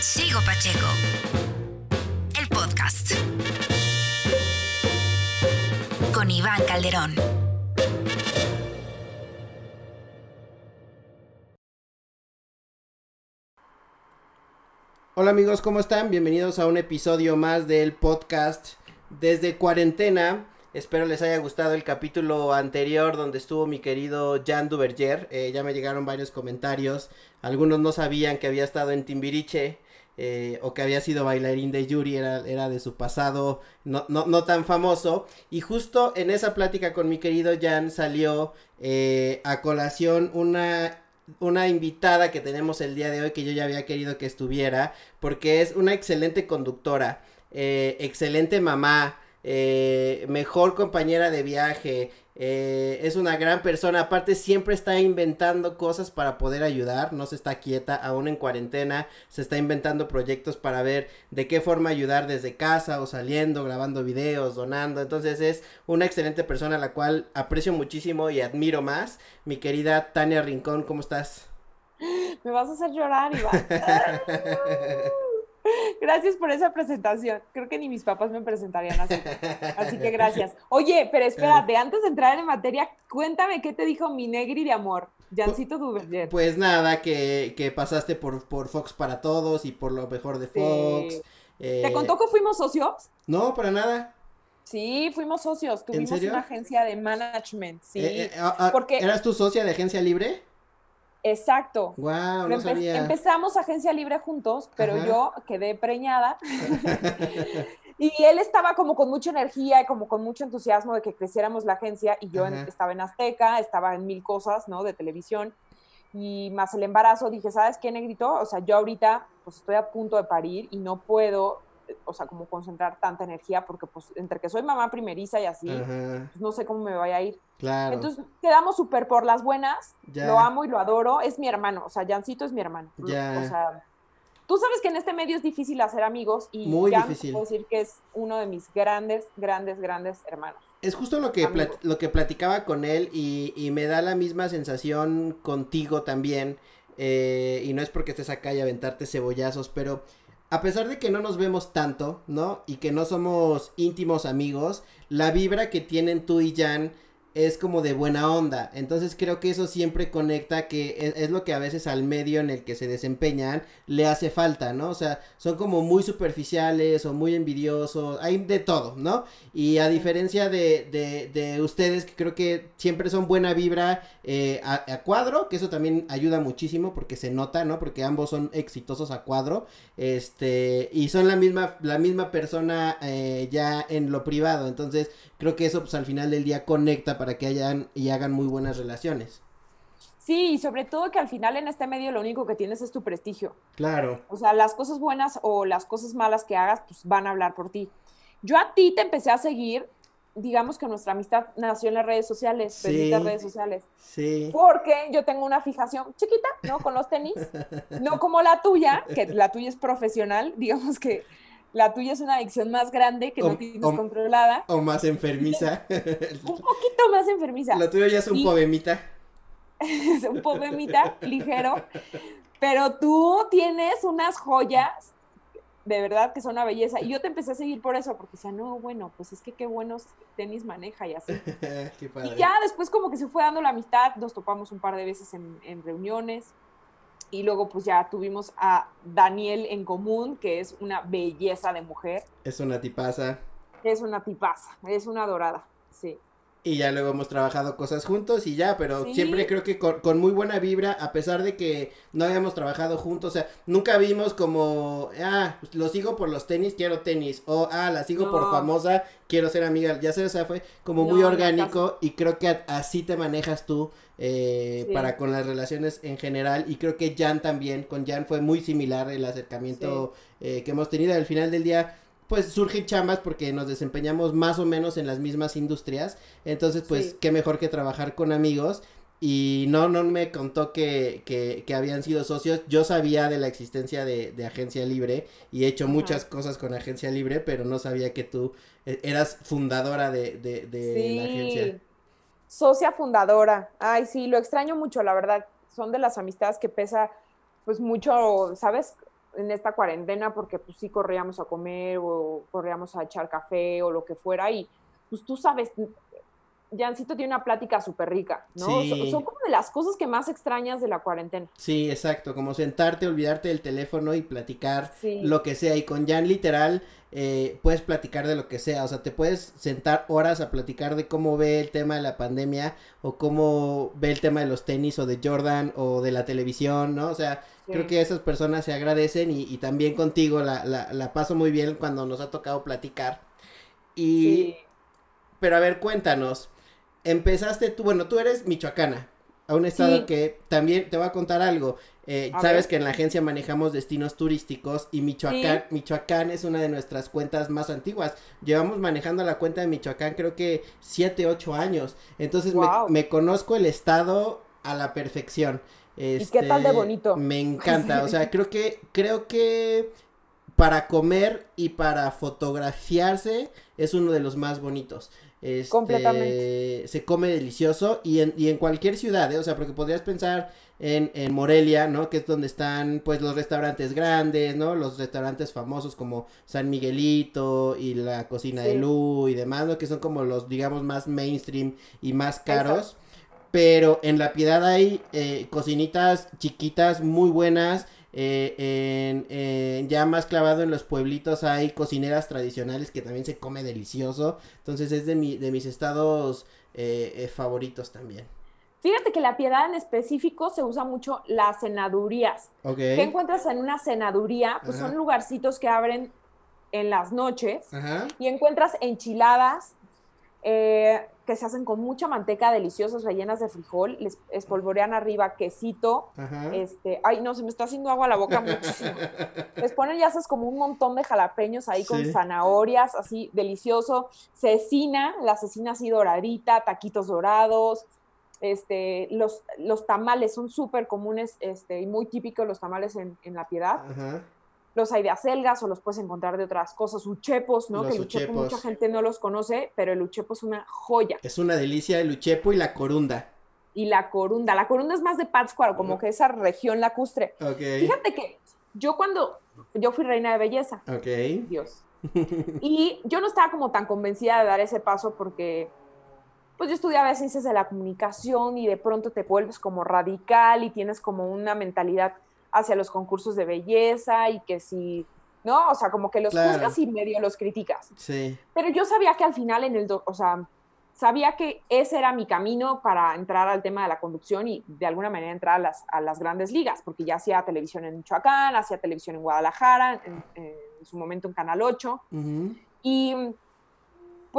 Sigo Pacheco. El podcast. Con Iván Calderón. Hola amigos, ¿cómo están? Bienvenidos a un episodio más del podcast desde cuarentena. Espero les haya gustado el capítulo anterior donde estuvo mi querido Jan Duverger. Eh, ya me llegaron varios comentarios. Algunos no sabían que había estado en Timbiriche. Eh, o que había sido bailarín de Yuri, era, era de su pasado no, no, no tan famoso. Y justo en esa plática con mi querido Jan salió eh, a colación una una invitada que tenemos el día de hoy que yo ya había querido que estuviera porque es una excelente conductora, eh, excelente mamá, mejor compañera de viaje, eh, es una gran persona, aparte siempre está inventando cosas para poder ayudar, no se está quieta, aún en cuarentena, se está inventando proyectos para ver de qué forma ayudar desde casa o saliendo, grabando videos, donando, entonces es una excelente persona a la cual aprecio muchísimo y admiro más. Mi querida Tania Rincón, ¿cómo estás? Me vas a hacer llorar, Iván. Gracias por esa presentación. Creo que ni mis papás me presentarían así. Así que gracias. Oye, pero espérate, antes de entrar en materia, cuéntame qué te dijo mi negri de amor, Jancito Duverger. Pues nada, que, que pasaste por, por Fox para todos y por lo mejor de Fox. Sí. eh, ¿Te contó que fuimos socios? No, para nada. Sí, fuimos socios. Tuvimos una agencia de management. Sí, Eh, eh, ah, ah, porque- ¿Eras tu socia de agencia libre? Exacto. Wow, no Empe- sabía. Empezamos agencia libre juntos, pero Ajá. yo quedé preñada. y él estaba como con mucha energía y como con mucho entusiasmo de que creciéramos la agencia y yo en- estaba en Azteca, estaba en mil cosas, ¿no? De televisión. Y más el embarazo, dije, ¿sabes qué, negrito? O sea, yo ahorita pues estoy a punto de parir y no puedo, o sea, como concentrar tanta energía porque pues entre que soy mamá primeriza y así, pues no sé cómo me vaya a ir. claro. Entonces quedamos súper por las buenas, Ya. lo amo y lo adoro, es mi hermano, o sea, Jancito es mi hermano. Ya. O sea, tú sabes que en este medio es difícil hacer amigos y Muy Jan, difícil. puedo decir que es uno de mis grandes, grandes, grandes hermanos. Es justo lo que, lo que platicaba con él y, y me da la misma sensación contigo también. eh, y no es porque estés acá y aventarte cebollazos, pero a pesar de que no nos vemos tanto, ¿no? Y que no somos íntimos amigos, la vibra que tienen tú y Jan es como de buena onda. Entonces creo que eso siempre conecta, que es, es lo que a veces al medio en el que se desempeñan le hace falta, ¿no? O sea, son como muy superficiales o muy envidiosos, hay de todo, ¿no? Y a diferencia de, de, de ustedes, que creo que siempre son buena vibra eh, a, a cuadro, que eso también ayuda muchísimo porque se nota, ¿no? Porque ambos son exitosos a cuadro, este, y son la misma, la misma persona eh, ya en lo privado, entonces creo que eso pues al final del día conecta para que hayan y hagan muy buenas relaciones. Sí, y sobre todo que al final en este medio lo único que tienes es tu prestigio. Claro. O sea, las cosas buenas o las cosas malas que hagas, pues van a hablar por ti. Yo a ti te empecé a seguir, digamos que nuestra amistad nació en las redes sociales, Sí. redes sociales. Sí. Porque yo tengo una fijación chiquita, ¿no? Con los tenis. No como la tuya, que la tuya es profesional. Digamos que la tuya es una adicción más grande que O- no tienes o- controlada. O más enfermiza. Un poquito más enfermiza. Lo tuyo ya es un Y- poemita. Es un poemita ligero. Pero tú tienes unas joyas de verdad que son una belleza. Y yo te empecé a seguir por eso, porque decía, no, bueno, pues es que qué buenos tenis maneja y así. Qué padre. Y ya después como que se fue dando la amistad, nos topamos un par de veces en, en reuniones y luego pues ya tuvimos a Daniel en común, que es una belleza de mujer, Es una tipaza. es una tipaza, es una dorada, sí. Y ya luego hemos trabajado cosas juntos y ya, pero Sí. siempre creo que con, con muy buena vibra, a pesar de que no habíamos trabajado juntos, o sea, nunca vimos como, ah, pues lo sigo por los tenis, quiero tenis, o ah, la sigo por famosa, quiero ser amiga, ya sé, o sea, fue como muy No, orgánico y creo que así te manejas tú eh, Sí. para con las relaciones en general y creo que Jan también, con Jan fue muy similar el acercamiento eh, que hemos tenido al final del día. Pues surgen chambas porque nos desempeñamos más o menos en las mismas industrias. Entonces, pues, Sí. qué mejor que trabajar con amigos. Y no, no me contó que, que, que habían sido socios. Yo sabía de la existencia de, de Agencia Libre y he hecho Ajá. muchas cosas con Agencia Libre, pero no sabía que tú eh, eras fundadora de, de, de la agencia. socia fundadora. Ay, sí, lo extraño mucho, la verdad. Son de las amistades que pesa, pues mucho, ¿sabes? En esta cuarentena porque pues sí corríamos a comer o corríamos a echar café o lo que fuera y pues tú sabes, Jancito tiene una plática súper rica, ¿no? Son, como de las cosas que más extrañas de la cuarentena. Sí, exacto, como sentarte, olvidarte del teléfono y platicar lo que sea. Y con Jan literal eh, puedes platicar de lo que sea, o sea, te puedes sentar horas a platicar de cómo ve el tema de la pandemia o cómo ve el tema de los tenis o de Jordan o de la televisión, ¿no? O sea, creo que esas personas se agradecen y, también contigo la, la, la, paso muy bien cuando nos ha tocado platicar. Y... Pero a ver, cuéntanos empezaste tú, bueno, tú eres michoacana, a un estado que también te voy a contar algo. Eh, sabes que en la agencia manejamos destinos turísticos y Michoacán, Michoacán es una de nuestras cuentas más antiguas. Llevamos manejando la cuenta de Michoacán creo que siete, ocho años. Entonces me, conozco el estado a la perfección. ¿Y qué tal de este, bonito? Me encanta, o sea, creo que, creo que para comer y para fotografiarse es uno de los más bonitos. Este, Completamente. Se come delicioso y en, y en cualquier ciudad, ¿eh? o sea, porque podrías pensar en, en, Morelia, ¿no? Que es donde están, pues, los restaurantes grandes, ¿no? Los restaurantes famosos como San Miguelito y la Cocina de Lu y demás, ¿no? Que son como los, digamos, más mainstream y más caros. Pero en La Piedad hay eh, cocinitas chiquitas muy buenas eh, en, ya más clavado en los pueblitos hay cocineras tradicionales que también se come delicioso. Entonces es de, mi, de mis estados eh, eh, favoritos también. Fíjate que la piedad en específico se usa mucho las cenadurías. ¿Qué encuentras en una cenaduría? Pues son lugarcitos que abren en las noches y encuentras enchiladas, eh, que se hacen con mucha manteca, deliciosas, rellenas de frijol, les espolvorean arriba quesito, este, ay no, se me está haciendo agua a la boca muchísimo. les ponen ya haces como un montón de jalapeños ahí con zanahorias, así delicioso, cecina, la cecina así doradita, taquitos dorados, este, los, los tamales son súper comunes este, y muy típicos los tamales en, en La Piedad. Ajá los hay de acelgas o los puedes encontrar de otras cosas, uchepos, ¿no? que el uchepo mucha gente no los conoce, pero el uchepo es una joya. Es una delicia el uchepo y la corunda. Y la corunda, la corunda es más de Pátzcuaro, como que esa región lacustre. Okay. Fíjate que yo cuando, yo fui reina de belleza. Ok. Dios. y yo no estaba como tan convencida de dar ese paso porque pues yo estudiaba ciencias de la comunicación y de pronto te vuelves como radical y tienes como una mentalidad hacia los concursos de belleza y que si, ¿no? O sea, como que los juzgas y medio los criticas. Sí. Pero yo sabía que al final en el, o sea, sabía que ese era mi camino para entrar al tema de la conducción y de alguna manera entrar a las, a las grandes ligas, porque ya hacía televisión en Michoacán, hacía televisión en Guadalajara, en, su momento en Canal 8. Y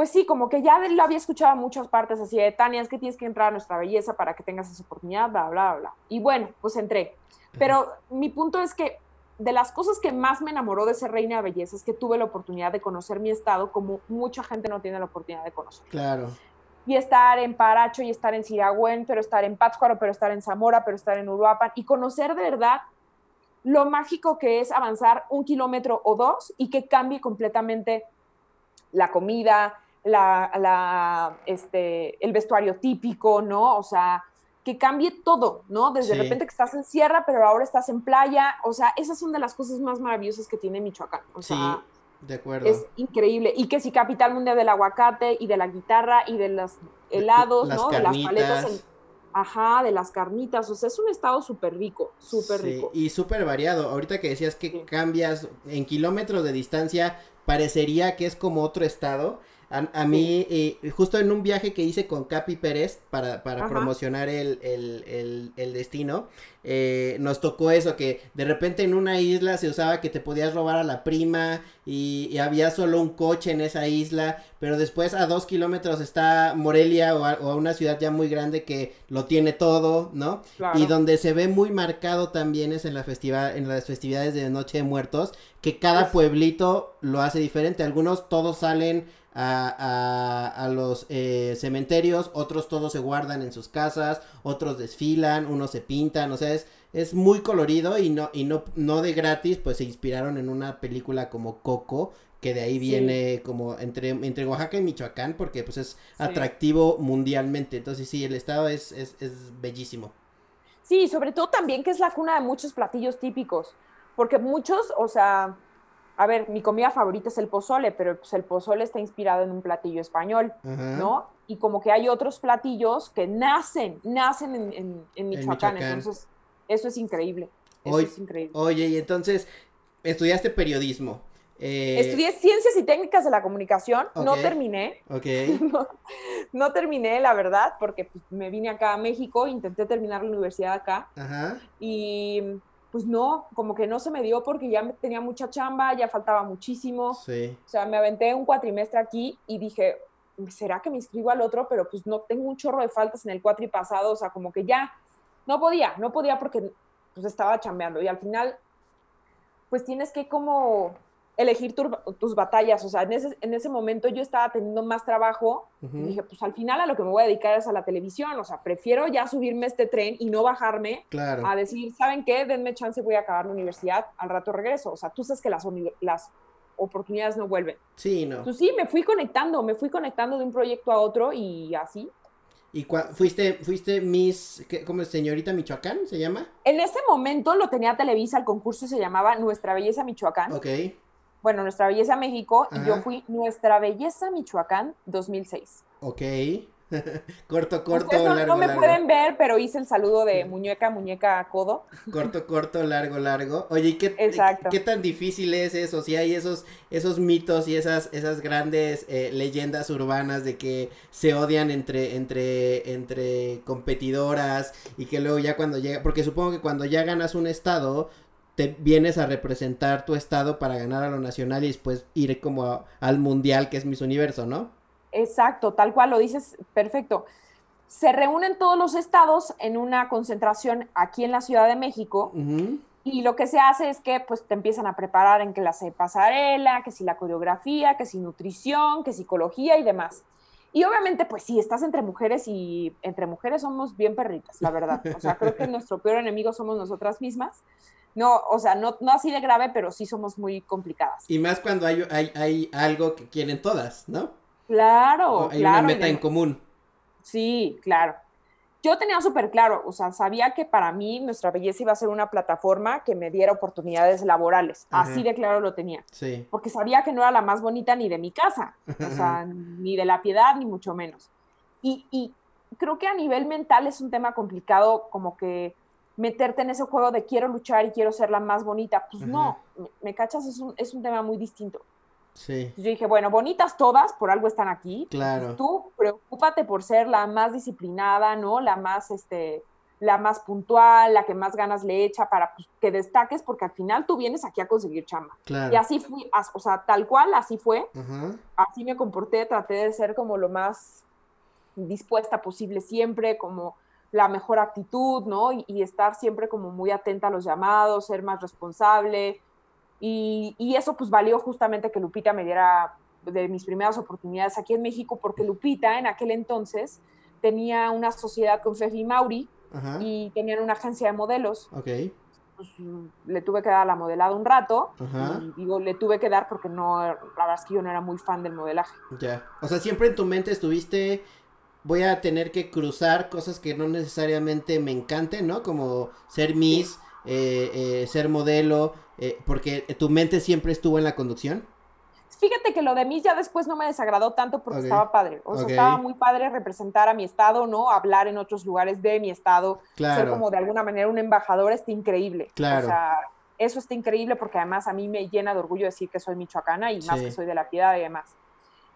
pues sí, como que ya lo había escuchado en muchas partes así de Tania, es que tienes que entrar a nuestra belleza para que tengas esa oportunidad, bla, bla, bla. Y bueno, pues entré. Pero mi punto es que de las cosas que más me enamoró de ser reina de belleza es que tuve la oportunidad de conocer mi estado como mucha gente no tiene la oportunidad de conocer. Claro. Y estar en Paracho y estar en Siragüen, pero estar en Pátzcuaro, pero estar en Zamora, pero estar en Uruapan y conocer de verdad lo mágico que es avanzar un kilómetro o dos y que cambie completamente la comida, la, este, el vestuario típico, ¿no? O sea, que cambie todo, ¿no? Desde repente que estás en sierra, pero ahora estás en playa, o sea, esas son de las cosas más maravillosas que tiene Michoacán. O sea, de acuerdo. Es increíble. Y que si capital mundial del aguacate y de la guitarra y de los helados, ¿no? De las paletas. Ajá, de las carnitas, o sea, es un estado súper rico, súper rico. Y súper variado. Ahorita que decías que cambias en kilómetros de distancia, parecería que es como otro estado. A, mí, eh, justo en un viaje que hice con Capi Pérez para, para promocionar el, el, el, destino, eh, nos tocó eso, que de repente en una isla se usaba que te podías robar a la prima y, había solo un coche en esa isla, pero después a dos kilómetros está Morelia o, a, una ciudad ya muy grande que lo tiene todo, ¿no? Y donde se ve muy marcado también es en, la festival, en las festividades de Noche de Muertos, que cada pueblito lo hace diferente, algunos todos salen a, a, los eh, cementerios, otros todos se guardan en sus casas, otros desfilan, unos se pintan, o sea, es, es muy colorido y no, y no, no de gratis, pues se inspiraron en una película como Coco, que de ahí viene como entre, entre Oaxaca y Michoacán, porque pues es atractivo mundialmente, entonces sí, el estado es, es, es bellísimo. Sí, sobre todo también que es la cuna de muchos platillos típicos porque muchos, o sea, a ver, mi comida favorita es el pozole, pero pues el pozole está inspirado en un platillo español. ¿no? Y como que hay otros platillos que nacen, nacen en, en- en Michoacán, Michoacán. entonces eso es increíble, eso Hoy- es increíble. Oye, y entonces, estudiaste periodismo. Eh, Estudié ciencias y técnicas de la comunicación, no terminé, Ok, no, no terminé, la verdad, porque pues, me vine acá a México, intenté terminar la universidad acá ajá, y pues no, como que no se me dio porque ya tenía mucha chamba, ya faltaba muchísimo. sí. O sea, me aventé un cuatrimestre aquí y dije, ¿será que me inscribo al otro? Pero pues no, tengo un chorro de faltas en el cuatri pasado, o sea, como que ya no podía, no podía porque pues estaba chambeando y al final pues tienes que como elegir tus batallas, o sea, en ese, en ese momento yo estaba teniendo más trabajo y dije, pues al final a lo que me voy a dedicar es a la televisión, o sea, prefiero ya subirme a este tren y no bajarme Claro. a decir, ¿saben qué? Denme chance, voy a acabar la universidad, al rato regreso. O sea, tú sabes que las, las oportunidades no vuelven. Sí, no. Entonces sí, me fui conectando, me fui conectando de un proyecto a otro y así. ¿Y fuiste, fuiste Miss, cómo es, señorita Michoacán, se llama? En ese momento lo tenía Televisa, el concurso se llamaba Nuestra Belleza Michoacán. Ok, Bueno, Nuestra Belleza México y yo fui Nuestra Belleza Michoacán 2006. ok. corto, corto, Ustedes no, largo, no me largo. pueden ver, pero hice el saludo de muñeca, muñeca, codo. Corto, corto, largo, largo. Oye, ¿y qué, Exacto. qué tan difícil es eso? Si hay esos, esos mitos y esas, esas grandes eh, leyendas urbanas de que se odian entre, entre, entre competidoras y que luego ya cuando llega, porque supongo que cuando ya ganas un estado, te vienes a representar tu estado para ganar a lo nacional y después ir como a- al mundial que es Miss Universo, ¿no? Exacto, tal cual lo dices, perfecto. Se reúnen todos los estados en una concentración aquí en la Ciudad de México y lo que se hace es que pues te empiezan a preparar en clase de pasarela, que si la coreografía, que si nutrición, que psicología y demás. Y obviamente pues sí, estás entre mujeres y entre mujeres somos bien perritas, la verdad. O sea, creo que nuestro peor enemigo somos nosotras mismas. No, o sea, no, no así de grave, pero sí somos muy complicadas. Y más cuando hay, hay, hay algo que quieren todas, ¿no? Claro, O hay claro. una meta en común. Sí, claro. Yo tenía súper claro, o sea, sabía que para mí nuestra belleza iba a ser una plataforma que me diera oportunidades laborales. Ajá. Así de claro lo tenía. Sí. Porque sabía que no era la más bonita ni de mi casa, o sea, ni de la piedad, ni mucho menos. Y, y creo que a nivel mental es un tema complicado como que meterte en ese juego de quiero luchar y quiero ser la más bonita. Pues no, me, cachas, es un, es un tema muy distinto. Sí. Entonces yo dije, bueno, bonitas todas, por algo están aquí. Claro. Pues tú preocúpate por ser la más disciplinada, ¿no? La más, este, la más puntual, la que más ganas le echa para pues, que destaques, porque al final tú vienes aquí a conseguir chamba. Claro. Y así fui, as- o sea, tal cual, así fue. Ajá. Así me comporté, traté de ser como lo más dispuesta posible siempre, como la mejor actitud, ¿no? Y, y estar siempre como muy atenta a los llamados, ser más responsable. Y, y eso pues valió justamente que Lupita me diera de mis primeras oportunidades aquí en México, porque Lupita en aquel entonces tenía una sociedad con Fefi Mauri Ajá. y tenían una agencia de modelos. Ok. Pues, le tuve que dar a la modelada un rato. Ajá. Y digo, le tuve que dar porque no, la verdad es que yo no era muy fan del modelaje. Ya. O sea, siempre en tu mente estuviste. Voy a tener que cruzar cosas que no necesariamente me encanten, ¿no? Como ser Miss, eh, eh, ser modelo, eh, porque tu mente siempre estuvo en la conducción. Fíjate que lo de mí ya después no me desagradó tanto porque estaba padre. O sea, estaba muy padre representar a mi estado, ¿no? Hablar en otros lugares de mi estado. Ser como de alguna manera un embajador está increíble. Claro. O sea, eso está increíble porque además a mí me llena de orgullo decir que soy michoacana y más Sí. que soy de la piedad y demás.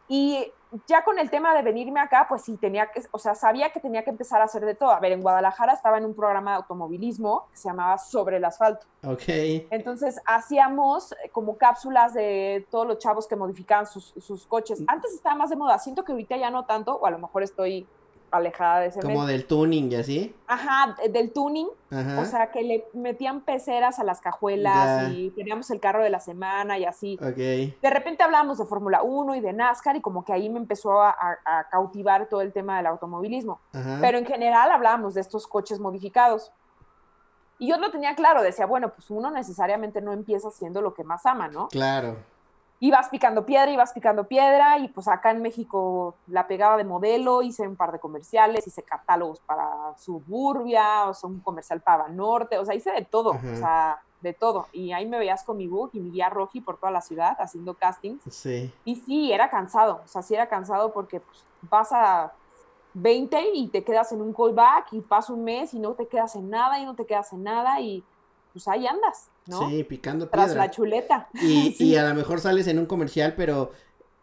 Y ya con el tema de venirme acá, pues sí, tenía que, o sea, sabía que tenía que empezar a hacer de todo. A ver, en Guadalajara estaba en un programa de automovilismo que se llamaba Sobre el Asfalto. Ok. Entonces hacíamos eh, como cápsulas de todos los chavos que modificaban sus, sus coches. Mm. Antes estaba más de moda, siento que ahorita ya no tanto, o a lo mejor estoy alejada de ese Como medio. del tuning y así. Ajá, de- del tuning, Ajá. o sea, que le metían peceras a las cajuelas Ya. y teníamos el carro de la semana y así. Ok. De repente hablábamos de Fórmula 1 y de NASCAR y como que ahí me empezó a, a- a cautivar todo el tema del automovilismo. Ajá. Pero en general hablábamos de estos coches modificados. Y yo lo tenía claro, decía, bueno, pues uno necesariamente no empieza haciendo lo que más ama, ¿no? Claro. Ibas picando piedra, ibas picando piedra, y pues acá en México la pegaba de modelo, hice un par de comerciales, hice catálogos para Suburbia, o sea, un comercial para Norte, o sea, hice de todo, Ajá. o sea, de todo. Y ahí me veías con mi book y mi guía Roji por toda la ciudad haciendo castings. Sí. Y sí, era cansado, o sea, sí era cansado porque pues, vas a 20 y te quedas en un callback y pasa un mes y no te quedas en nada y no te quedas en nada y pues ahí andas, ¿no? Sí, picando Tras la chuleta. Y, Sí. y a lo mejor sales en un comercial, pero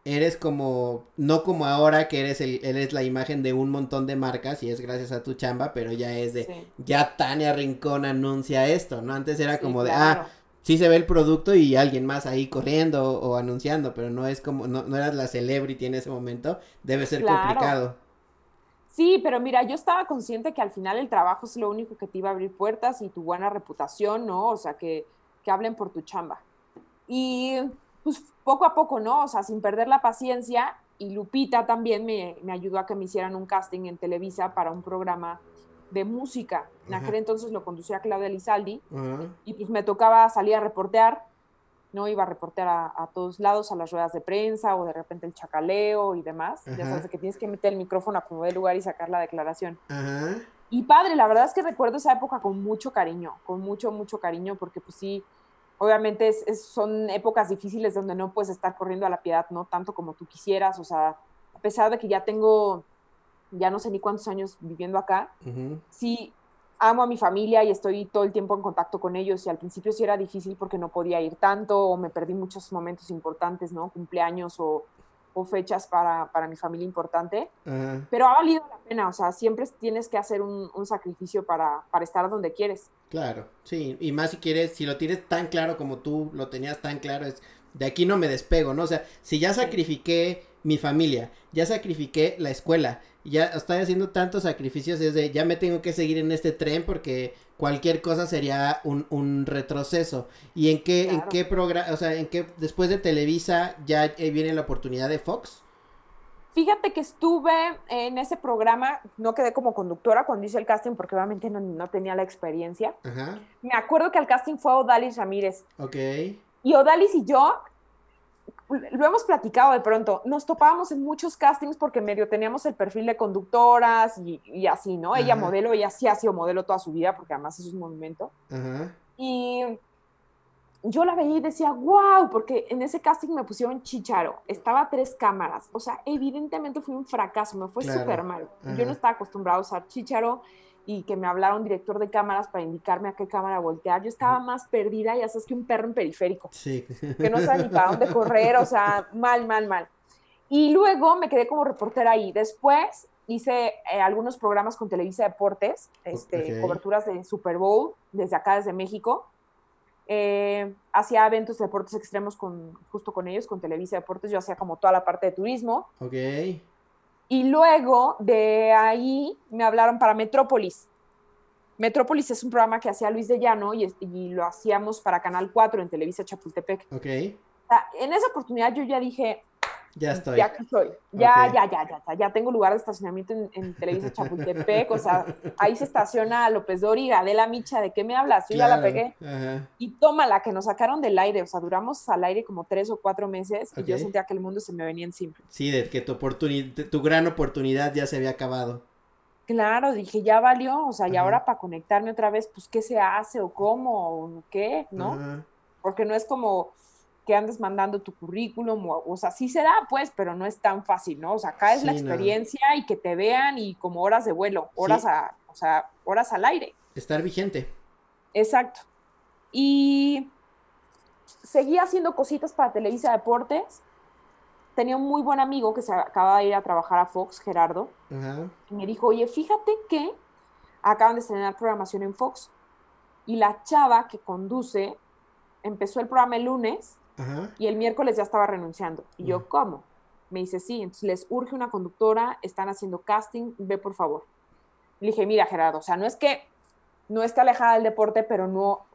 eres como, no como ahora que eres el, eres la imagen de un montón de marcas y es gracias a tu chamba, pero ya es de, Sí. ya Tania Rincón anuncia esto, ¿no? Antes era Sí, como de, claro. ah, sí se ve el producto y alguien más ahí corriendo o, anunciando, pero no es como, no, no eras la celebrity en ese momento, debe ser Claro. complicado. Sí, pero mira, yo estaba consciente que al final el trabajo es lo único que te iba a abrir puertas y tu buena reputación, ¿no? O sea, que, que hablen por tu chamba. Y pues poco a poco, ¿no? O sea, sin perder la paciencia. Y Lupita también me, me ayudó a que me hicieran un casting en Televisa para un programa de música. En aquel entonces lo conducía Claudia Lizaldi. Ajá. y pues me tocaba salir a reportear, ¿no? Iba a reportear a, a todos lados, a las ruedas de prensa o de repente el chacaleo y demás. Ya sabes que tienes que meter el micrófono a como de lugar y sacar la declaración. Ajá. Y padre, la verdad es que recuerdo esa época con mucho cariño, con mucho, mucho cariño, porque pues sí, obviamente es- es- son épocas difíciles donde no puedes estar corriendo a la piedad, no tanto como tú quisieras, o sea, a pesar de que ya tengo, ya no sé ni cuántos años viviendo acá, sí amo a mi familia y estoy todo el tiempo en contacto con ellos y al principio sí era difícil porque no podía ir tanto o me perdí muchos momentos importantes, ¿no? Cumpleaños o, o fechas para, para mi familia importante, Ajá. pero ha valido la pena, o sea, siempre tienes que hacer un, un sacrificio para, para estar donde quieres. Claro, sí, y más si quieres, si lo tienes tan claro como tú lo tenías tan claro, es de aquí no me despego, ¿no? O sea, si ya sacrifiqué mi familia, ya sacrifiqué la escuela, ya estoy haciendo tantos sacrificios, es de ya me tengo que seguir en este tren porque cualquier cosa sería un, un retroceso. ¿Y en qué, en qué programa, o sea, en qué, después de Televisa ya eh, viene la oportunidad de Fox? Fíjate que estuve en ese programa, no quedé como conductora cuando hice el casting porque obviamente no, no tenía la experiencia. Ajá, Me acuerdo que el casting fue Odalis Ramírez ok, Y Odalis y yo, lo hemos platicado de pronto, nos topábamos en muchos castings porque medio teníamos el perfil de conductoras y, y así, ¿no? Ella Ajá. modelo, ella sí ha sido modelo toda su vida porque además es un movimiento. ajá, Y yo la veía y decía, wow, porque en ese casting me pusieron chicharo, estaba a tres cámaras, o sea, evidentemente fue un fracaso, me fue Claro. súper mal. Ajá. Yo no estaba acostumbrada a usar chicharo y que me hablara un director de cámaras para indicarme a qué cámara voltear. Yo estaba más perdida, ya sabes que un perro en periférico sí. que no sabía ni para dónde correr, o sea, mal, mal, mal. Y luego me quedé como reportera ahí. Después hice eh, algunos programas con Televisa Deportes, este, Ok. coberturas de Super Bowl, desde acá, desde México. Eh, hacía eventos de deportes extremos con, justo con ellos, con Televisa Deportes. Yo hacía como toda la parte de turismo. Ok, Y luego de ahí me hablaron para Metrópolis. Metrópolis es un programa que hacía Luis de Llano y, lo hacíamos para Canal 4 en Televisa Chapultepec. ok, O sea, en esa oportunidad yo ya dije, ya estoy. ya estoy, ya, ya, ya, ya, ya, ya tengo lugar de estacionamiento en, en Televisa Chapultepec, o sea, ahí se estaciona López Dóriga, Adela Micha, ¿de qué me hablas? Yo ya la pegué. Ajá. Y tómala, que nos sacaron del aire, o sea, duramos al aire como tres o cuatro meses y yo sentía que el mundo se me venía encima. Sí, de que tu oportunidad, tu gran oportunidad ya se había acabado. Claro, dije, ya valió, o sea, y Ajá. ahora para conectarme otra vez, pues, ¿qué se hace o cómo o qué? ¿no? Ajá. Porque no es como que andes mandando tu currículum, o, o sea, sí se da, pues, pero no es tan fácil, ¿no? O sea, acá es la no. experiencia y que te vean y como horas de vuelo, horas Sí. a, o sea, horas al aire. Estar vigente. Exacto. Y seguí haciendo cositas para Televisa Deportes. Tenía un muy buen amigo que se acaba de ir a trabajar a Fox, Gerardo, y me dijo, oye, fíjate que acaban de estrenar programación en Fox. Y la chava que conduce empezó el programa el lunes Ajá. y el miércoles ya estaba renunciando. Y yo, Mm. ¿cómo? Me dice, sí, entonces les urge una conductora, están haciendo casting, ve por favor. Le dije, mira, Gerardo, o sea, no es que no esté alejada del deporte, pero no,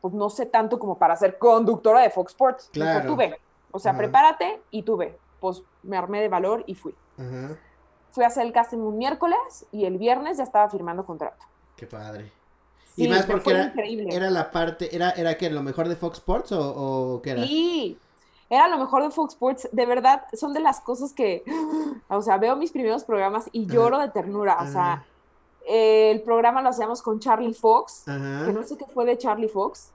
pues no sé tanto como para ser conductora de Fox Sports. Me dijo, Claro. tú ve. O sea, Ajá. prepárate y tú ve. Pues me armé de valor y fui. Ajá. Fui a hacer el casting un miércoles y el viernes ya estaba firmando contrato. Qué padre. Sí, y más porque era, era la parte, era, era que lo mejor de Fox Sports o, o qué era? Sí, era lo mejor de Fox Sports. De verdad, son de las cosas que, o sea, veo mis primeros programas y Ajá. lloro de ternura. O sea, Ajá. el programa lo hacíamos con Charlie Fox, Ajá. que no sé qué fue de Charlie Fox.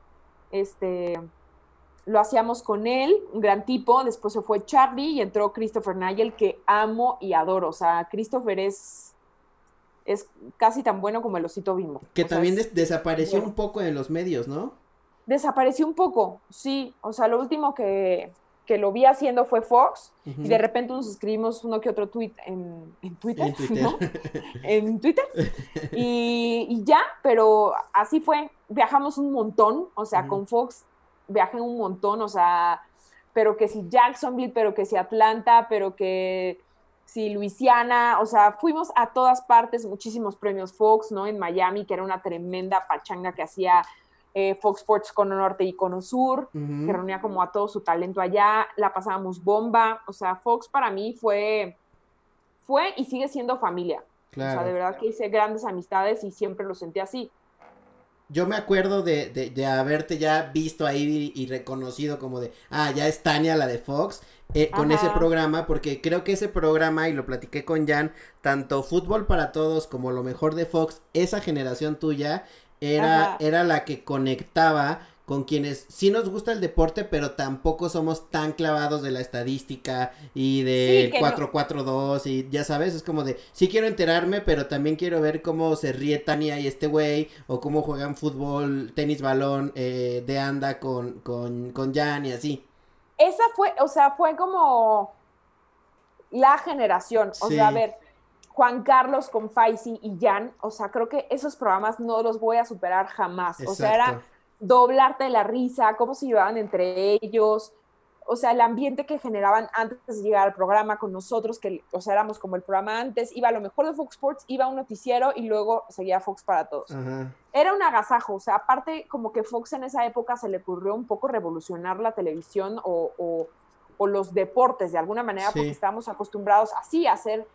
este, lo hacíamos con él, un gran tipo, después se fue Charlie y entró Christopher Nigel, que amo y adoro, o sea, Christopher es, es casi tan bueno como el osito bimbo. Que O también es- des- desapareció un poco en los medios, ¿no? desapareció un poco, sí, o sea, lo último que, que lo vi haciendo fue Fox, y de repente nos escribimos uno que otro tweet en, en Twitter, En Twitter. ¿no? en Twitter, y, y ya, pero así fue, viajamos un montón, o sea, con Fox viajé un montón, o sea, pero que si Jacksonville, pero que si Atlanta, pero que si Luisiana, o sea, fuimos a todas partes, muchísimos premios Fox, ¿no? En Miami, que era una tremenda pachanga que hacía eh, Fox Sports Cono Norte y Cono Sur, que reunía como a todo su talento allá, la pasábamos bomba, o sea, Fox para mí fue, fue y sigue siendo familia. O sea, de Claro. verdad que hice grandes amistades y siempre lo sentí así. Yo me acuerdo de, de, de haberte ya visto ahí y, y reconocido como de, ah, ya es Tania la de Fox, eh, con ese programa, porque creo que ese programa, y lo platiqué con Jan, tanto Fútbol para Todos como lo mejor de Fox, esa generación tuya, era, Ajá. era la que conectaba con quienes sí nos gusta el deporte, pero tampoco somos tan clavados de la estadística y del Sí, que no. 4-4-2 y ya sabes, es como de, sí quiero enterarme, pero también quiero ver cómo se ríe Tania y este güey, o cómo juegan fútbol, tenis, balón, eh, de anda con, con, con Jan y así. Esa fue, o sea, fue como la generación. O Sí. sea, a ver, Juan Carlos con Faisy y Jan, o sea, creo que esos programas no los voy a superar jamás. O sea, era Doblarte la risa, cómo se llevaban entre ellos, o sea, el ambiente que generaban antes de llegar al programa con nosotros, que, o sea, éramos como el programa antes, iba a lo mejor de Fox Sports, iba a un noticiero y luego seguía Fox para todos. Ajá. Era un agasajo, o sea, aparte como que Fox en esa época se le ocurrió un poco revolucionar la televisión o, o- o los deportes de alguna manera, Sí. porque estábamos acostumbrados así a hacer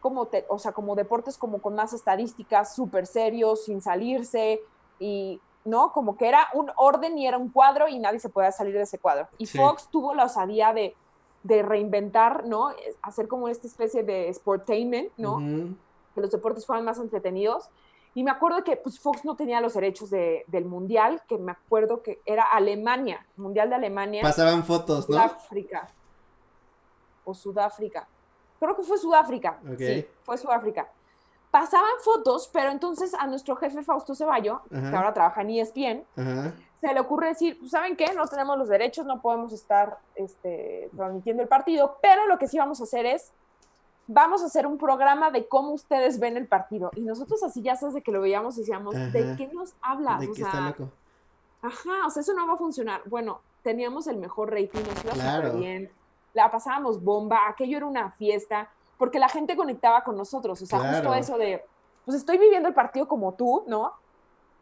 como, te- o sea, como deportes como con más estadísticas, súper serios, sin salirse, y, ¿no? Como que era un orden y era un cuadro y nadie se podía salir de ese cuadro. Y Sí. Fox tuvo la osadía de, de reinventar, ¿no? Hacer como esta especie de sportainment, ¿no? Que los deportes fueran más entretenidos. Y me acuerdo que pues, Fox no tenía los derechos de- del Mundial, que me acuerdo que era Alemania, Mundial de Alemania, Pasaban fotos, ¿no? Sudáfrica. O Sudáfrica. Creo que fue Sudáfrica. Ok. Sí, fue Sudáfrica. Pasaban fotos, pero entonces a nuestro jefe Fausto Ceballo, Ajá. que ahora trabaja en ESPN, Ajá. se le ocurre decir, pues, ¿saben qué? No tenemos los derechos, no podemos estar este, transmitiendo el partido, pero lo que sí vamos a hacer es, vamos a hacer un programa de cómo ustedes ven el partido. Y nosotros así ya sabes de que lo veíamos y decíamos, Ajá. ¿de qué nos hablas? De O que está sea, loco. ajá, o sea, eso no va a funcionar. Bueno, teníamos el mejor rating, nos iba Claro. súper bien, la pasábamos bomba, aquello era una fiesta, porque la gente conectaba con nosotros, o sea, justo eso de, pues estoy viviendo el partido como tú, ¿no?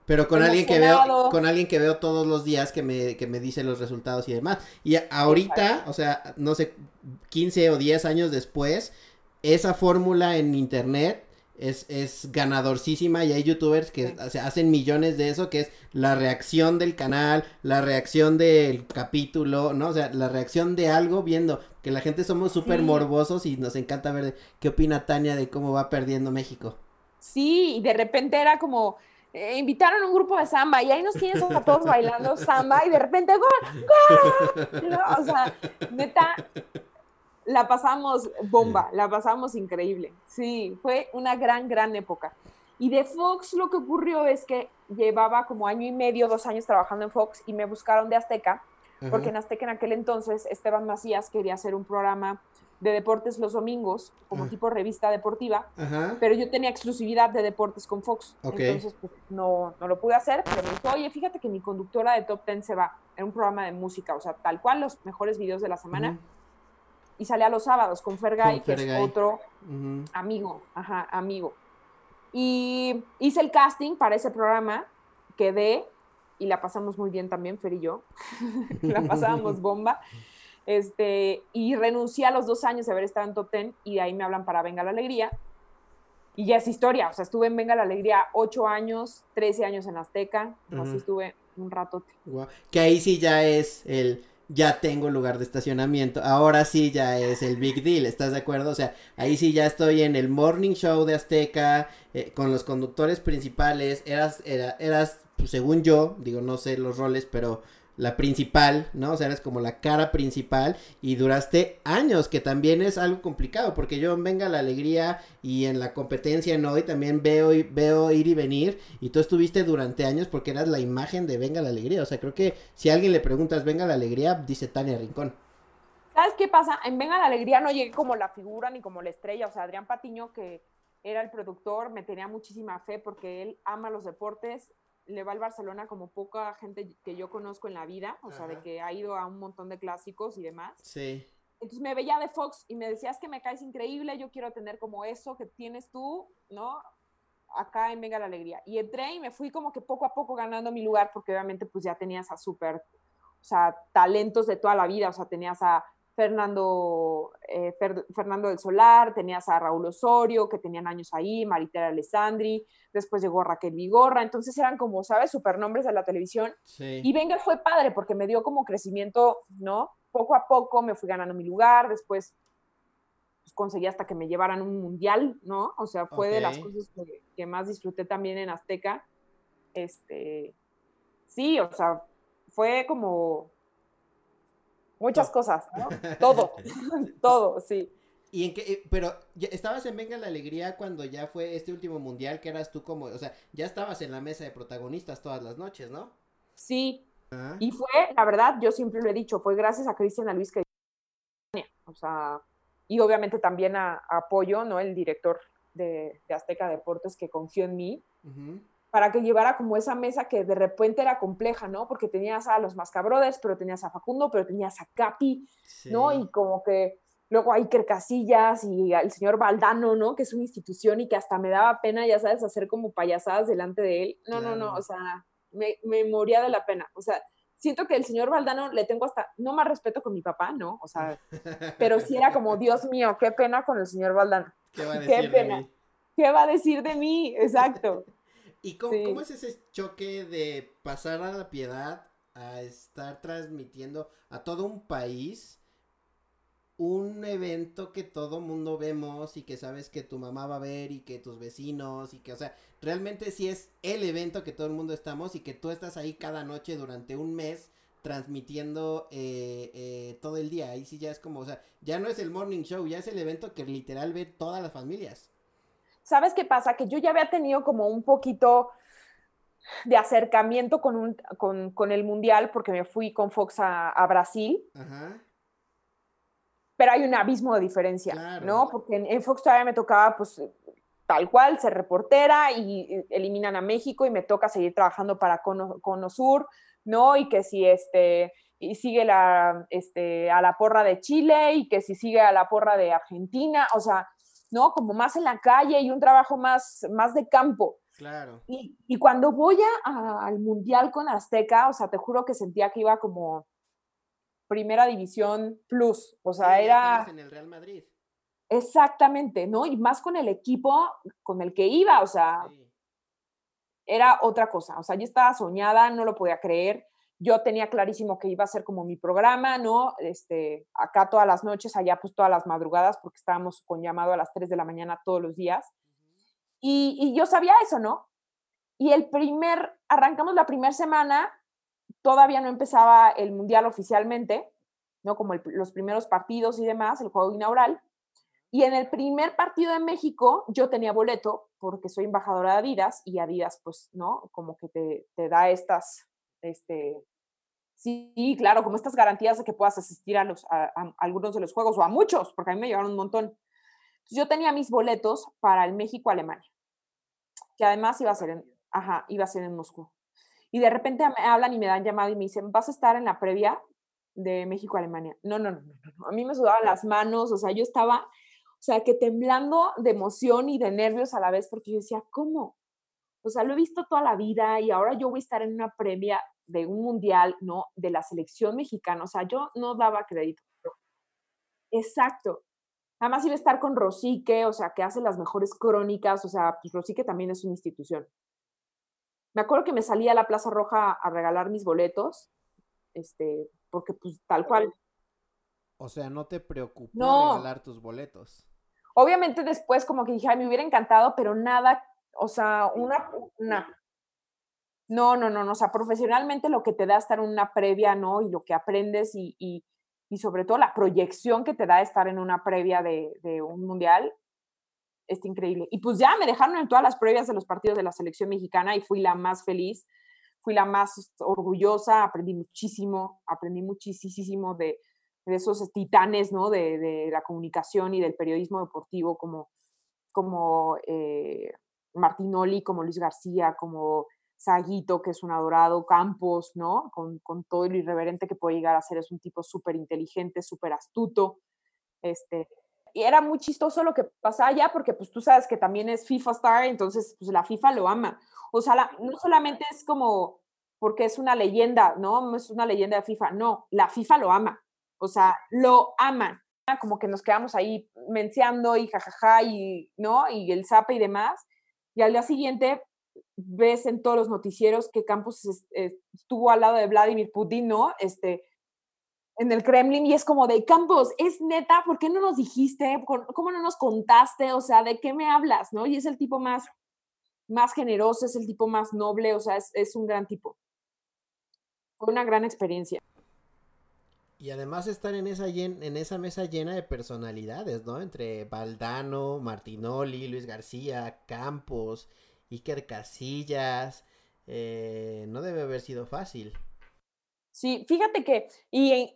Pero con alguien que veo, con alguien que veo todos los días que me, que me dice los resultados y demás. Y ahorita, o sea, no sé, 15 o 10 años después, esa fórmula en internet es, es ganadorcísima y hay youtubers que Sí. hacen millones de eso, que es la reacción del canal, la reacción del capítulo, ¿no? O sea, la reacción de algo viendo que la gente somos súper Sí. morbosos y nos encanta ver qué opina Tania de cómo va perdiendo México. Sí, y de repente era como, eh, invitaron a un grupo de samba y ahí nos tienes a todos bailando samba y de repente ¡gol! ¡gol! ¿No? O sea, neta, la pasamos bomba, la pasamos increíble. Sí, fue una gran, gran época. Y de Fox lo que ocurrió es que llevaba como año y medio, dos años trabajando en Fox y me buscaron de Azteca, porque en Azteca en aquel entonces Esteban Macías quería hacer un programa de deportes los domingos, como Ah. tipo revista deportiva, Ajá. pero yo tenía exclusividad de deportes con Fox. Entonces, pues, no, no lo pude hacer, pero me dijo, oye, fíjate que mi conductora de Top Ten se va. Era un programa de música, o sea, tal cual los mejores videos de la semana. Y sale a los sábados con Fergay, Con que es otro amigo, ajá, amigo. Y hice el casting para ese programa, quedé y la pasamos muy bien también, Fer y yo. la pasábamos bomba. Este, y renuncié a los dos años de haber estado en Top Ten y de ahí me hablan para Venga la Alegría. Y ya es historia, o sea, estuve en Venga la Alegría ocho años, 13 años en Azteca, así Ujú. estuve un rato. Que ahí sí ya es el ya tengo lugar de estacionamiento. Ahora sí ya es el big deal, ¿estás de acuerdo? O sea, ahí sí ya estoy en el morning show de Azteca eh, con los conductores principales. Eras, era- eras pues, según yo, digo, no sé los roles, pero la principal, ¿no? O sea, eres como la cara principal y duraste años, que también es algo complicado, porque yo en Venga la Alegría y en la competencia en hoy también veo, veo ir y venir, y tú estuviste durante años porque eras la imagen de Venga la Alegría, o sea, creo que si a alguien le preguntas Venga la Alegría, dice Tania Rincón. ¿Sabes qué pasa? En Venga la Alegría no llegué como la figura ni como la estrella, o sea, Adrián Patiño, que era el productor, me tenía muchísima fe porque él ama los deportes, le va al Barcelona como poca gente que yo conozco en la vida, o sea, de que ha ido a un montón de clásicos y demás. Sí. Entonces me veía de Fox y me decías que me caes increíble, yo quiero tener como eso que tienes tú, ¿no? Acá en Venga la Alegría. Y entré y me fui como que poco a poco ganando mi lugar porque obviamente pues ya tenías a súper, o sea, talentos de toda la vida, o sea, tenías a Fernando, eh, Fernando del Solar, tenías a Raúl Osorio, que tenían años ahí, Maritera Alessandri, después llegó Raquel Vigorra, entonces eran como, ¿sabes?, supernombres de la televisión. Y Venga fue padre porque me dio como crecimiento, ¿no? Poco a poco me fui ganando mi lugar, después pues, conseguí hasta que me llevaran un mundial, ¿no? O sea, fue de las cosas que, que, más disfruté también en Azteca. Este, sí, o sea, fue como muchas cosas, ¿no? Todo, todo, sí. ¿Y en qué, eh, pero estabas en Venga la Alegría cuando ya fue este último mundial que eras tú como, o sea, ya estabas en la mesa de protagonistas todas las noches, ¿no? Sí. Ah. Y fue, la verdad, yo siempre lo he dicho, fue gracias a Cristian Luis que o sea, y obviamente también a, Apoyo, ¿no? El director de, Azteca Deportes que confió en mí para que llevara como esa mesa que de repente era compleja, ¿no? Porque tenías a los Mascabrothers, pero tenías a Facundo, pero tenías a Capi, ¿no? Y como que luego hay Casillas y el señor Valdano, ¿no? Que es una institución y que hasta me daba pena, ya sabes, hacer como payasadas delante de él. No, no, no, o sea, me, me, moría de la pena. O sea, siento que el señor Valdano le tengo hasta, no más respeto con mi papá, ¿no? O sea, pero sí era como, Dios mío, qué pena con el señor Valdano. ¿Qué va a decir qué pena. De mí? ¿Qué va a decir de mí? Exacto. ¿Y cómo, es ese choque de pasar a la piedad a estar transmitiendo a todo un país un evento que todo mundo vemos y que sabes que tu mamá va a ver y que tus vecinos y que, o sea, realmente sí es el evento que todo el mundo estamos y que tú estás ahí cada noche durante un mes transmitiendo eh, eh, todo el día. Ahí sí ya es como, o sea, ya no es el morning show, ya es el evento que literal ve todas las familias. ¿Sabes qué pasa? Que yo ya había tenido como un poquito de acercamiento con, un, con, con el Mundial porque me fui con Fox a, a Brasil. Pero hay un abismo de diferencia, ¿no? Porque en, Fox todavía me tocaba, pues, tal cual, ser reportera y eliminan a México y me toca seguir trabajando para Cono, Sur, ¿no? Y que si este y sigue la, este, a la porra de Chile y que si sigue a la porra de Argentina, o sea, ¿no? Como más en la calle y un trabajo más, más de campo. Claro. Y, y cuando voy a, al Mundial con Azteca, o sea, te juro que sentía que iba como primera división plus, o sea, era... En el Real Madrid. Exactamente, ¿no? Y más con el equipo con el que iba, o sea, era otra cosa, o sea, yo estaba soñada, no lo podía creer, yo tenía clarísimo que iba a ser como mi programa, ¿no? Este, acá todas las noches, allá pues todas las madrugadas, porque estábamos con llamado a las 3 de la mañana todos los días. Y, yo sabía eso, ¿no? Y el primer, arrancamos la primera semana, todavía no empezaba el mundial oficialmente, ¿no? Como los primeros partidos y demás, el juego inaugural. Y en el primer partido de México yo tenía boleto porque soy embajadora de Adidas y Adidas pues, ¿no? Como que te, te da estas, este, Sí, claro, como estas garantías de que puedas asistir a, los, a, algunos de los juegos o a muchos, porque a mí me llegaron un montón. yo tenía mis boletos para el México-Alemania, que además iba a ser en, ajá, iba a ser en Moscú. Y de repente me hablan y me dan llamada y me dicen, ¿vas a estar en la previa de México-Alemania? No, no, no, no, no, a mí me sudaban las manos, o sea, yo estaba, o sea, que temblando de emoción y de nervios a la vez, porque yo decía, ¿cómo? O sea, lo he visto toda la vida y ahora yo voy a estar en una previa de un mundial, ¿no? De la selección mexicana. O sea, yo no daba crédito. Exacto. Además iba a estar con Rosique, o sea, que hace las mejores crónicas, o sea, pues Rosique también es una institución. Me acuerdo que me salí a la Plaza Roja a regalar mis boletos, este, porque pues tal cual. O sea, no te preocupó regalar tus boletos. Obviamente después como que dije, ay, me hubiera encantado, pero nada, o sea, una, una No, no, no, no, o sea, profesionalmente lo que te da estar en una previa, ¿no? Y lo que aprendes y, y, y sobre todo la proyección que te da estar en una previa de, de un mundial, es increíble. Y pues ya me dejaron en todas las previas de los partidos de la selección mexicana y fui la más feliz, fui la más orgullosa, aprendí muchísimo, aprendí muchísimo de, de esos titanes, ¿no? De, de, la comunicación y del periodismo deportivo como, como eh, Martinoli, como Luis García, como Saguito, que es un adorado, Campos, ¿no? Con, con todo lo irreverente que puede llegar a ser, es un tipo súper inteligente, súper astuto. Este, y era muy chistoso lo que pasaba allá, porque pues tú sabes que también es FIFA Star, entonces pues la FIFA lo ama. O sea, la, no solamente es como porque es una leyenda, ¿no? Es una leyenda de FIFA, no, la FIFA lo ama. O sea, lo aman. Como que nos quedamos ahí menciando y jajaja y, ¿no? Y el zape y demás. Y al día siguiente ves en todos los noticieros que Campos estuvo al lado de Vladimir Putin, ¿no? Este, en el Kremlin y es como de Campos, es neta, ¿por qué no nos dijiste? ¿Cómo no nos contaste? O sea, ¿de qué me hablas? ¿No? Y es el tipo más, más generoso, es el tipo más noble, o sea, es, un gran tipo. Fue una gran experiencia. Y además estar en esa, en esa mesa llena de personalidades, ¿no? Entre Valdano, Martinoli, Luis García, Campos, Iker Casillas. Eh, no debe haber sido fácil. Sí, fíjate que, y,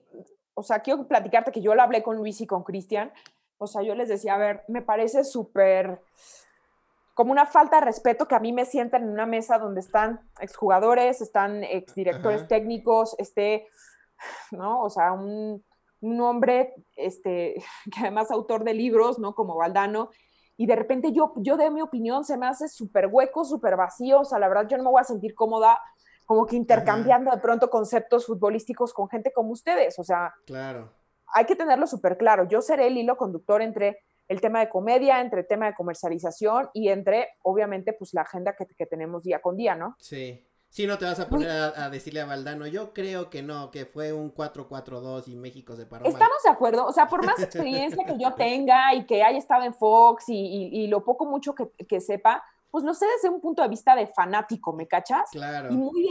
o sea, quiero platicarte que yo lo hablé con Luis y con Cristian. O sea, yo les decía, a ver, me parece súper como una falta de respeto que a mí me sientan en una mesa donde están exjugadores, están exdirectores Ajá. técnicos, este ¿no? O sea, un, un, hombre este, que además autor de libros, ¿no? Como Valdano, y de repente yo, yo de mi opinión se me hace súper hueco, súper vacío, o sea, la verdad yo no me voy a sentir cómoda como que intercambiando Ajá. de pronto conceptos futbolísticos con gente como ustedes, o sea, claro. hay que tenerlo súper claro, yo seré el hilo conductor entre el tema de comedia, entre el tema de comercialización y entre, obviamente, pues la agenda que, que tenemos día con día, ¿no? Sí. Sí, no te vas a poner a, a, decirle a Valdano, yo creo que no, que fue un 4-4-2 y México se paró. Estamos mal. de acuerdo, o sea, por más experiencia que yo tenga y que haya estado en Fox y, y, y lo poco mucho que, que, sepa, pues lo sé desde un punto de vista de fanático, ¿me cachas? Claro. Y muy,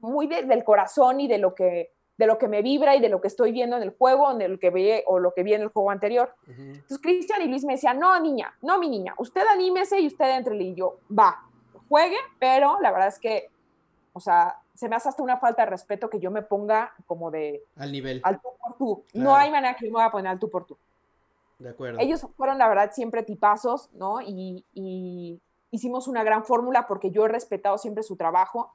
muy desde el corazón y de lo que de lo que me vibra y de lo que estoy viendo en el juego, de lo que ve o lo que vi en el juego anterior. Uh -huh. Entonces Cristian y Luis me decían, no, niña, no, mi niña, usted anímese y usted entre y yo, va, juegue, pero la verdad es que o sea, se me hace hasta una falta de respeto que yo me ponga como de... Al nivel. Al tú por tú. Claro. No hay manera que yo me voy a poner al tú por tú. De acuerdo. Ellos fueron, la verdad, siempre tipazos, ¿no? Y, y hicimos una gran fórmula porque yo he respetado siempre su trabajo,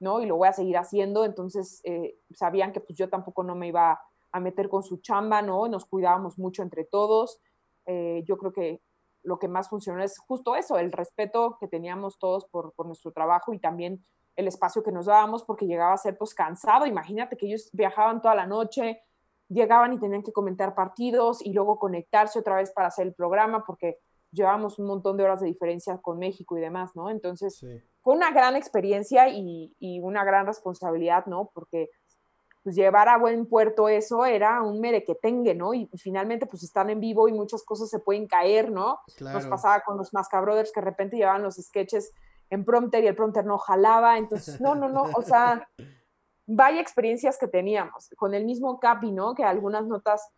¿no? Y lo voy a seguir haciendo. Entonces, eh, sabían que pues yo tampoco no me iba a meter con su chamba, ¿no? Nos cuidábamos mucho entre todos. Eh, yo creo que lo que más funcionó es justo eso, el respeto que teníamos todos por, por nuestro trabajo y también el espacio que nos dábamos porque llegaba a ser pues cansado. Imagínate que ellos viajaban toda la noche, llegaban y tenían que comentar partidos y luego conectarse otra vez para hacer el programa porque llevábamos un montón de horas de diferencia con México y demás, ¿no? Entonces sí. fue una gran experiencia y, y, una gran responsabilidad, ¿no? Porque pues llevar a buen puerto eso era un merequetengue, ¿no? Y, y, finalmente pues están en vivo y muchas cosas se pueden caer, ¿no? Claro. Nos pasaba con los Masca Brothers que de repente llevaban los sketches en prompter y el prompter no jalaba, entonces, no, no, no, o sea, vaya experiencias que teníamos, con el mismo Capi, ¿no? Que algunas notas,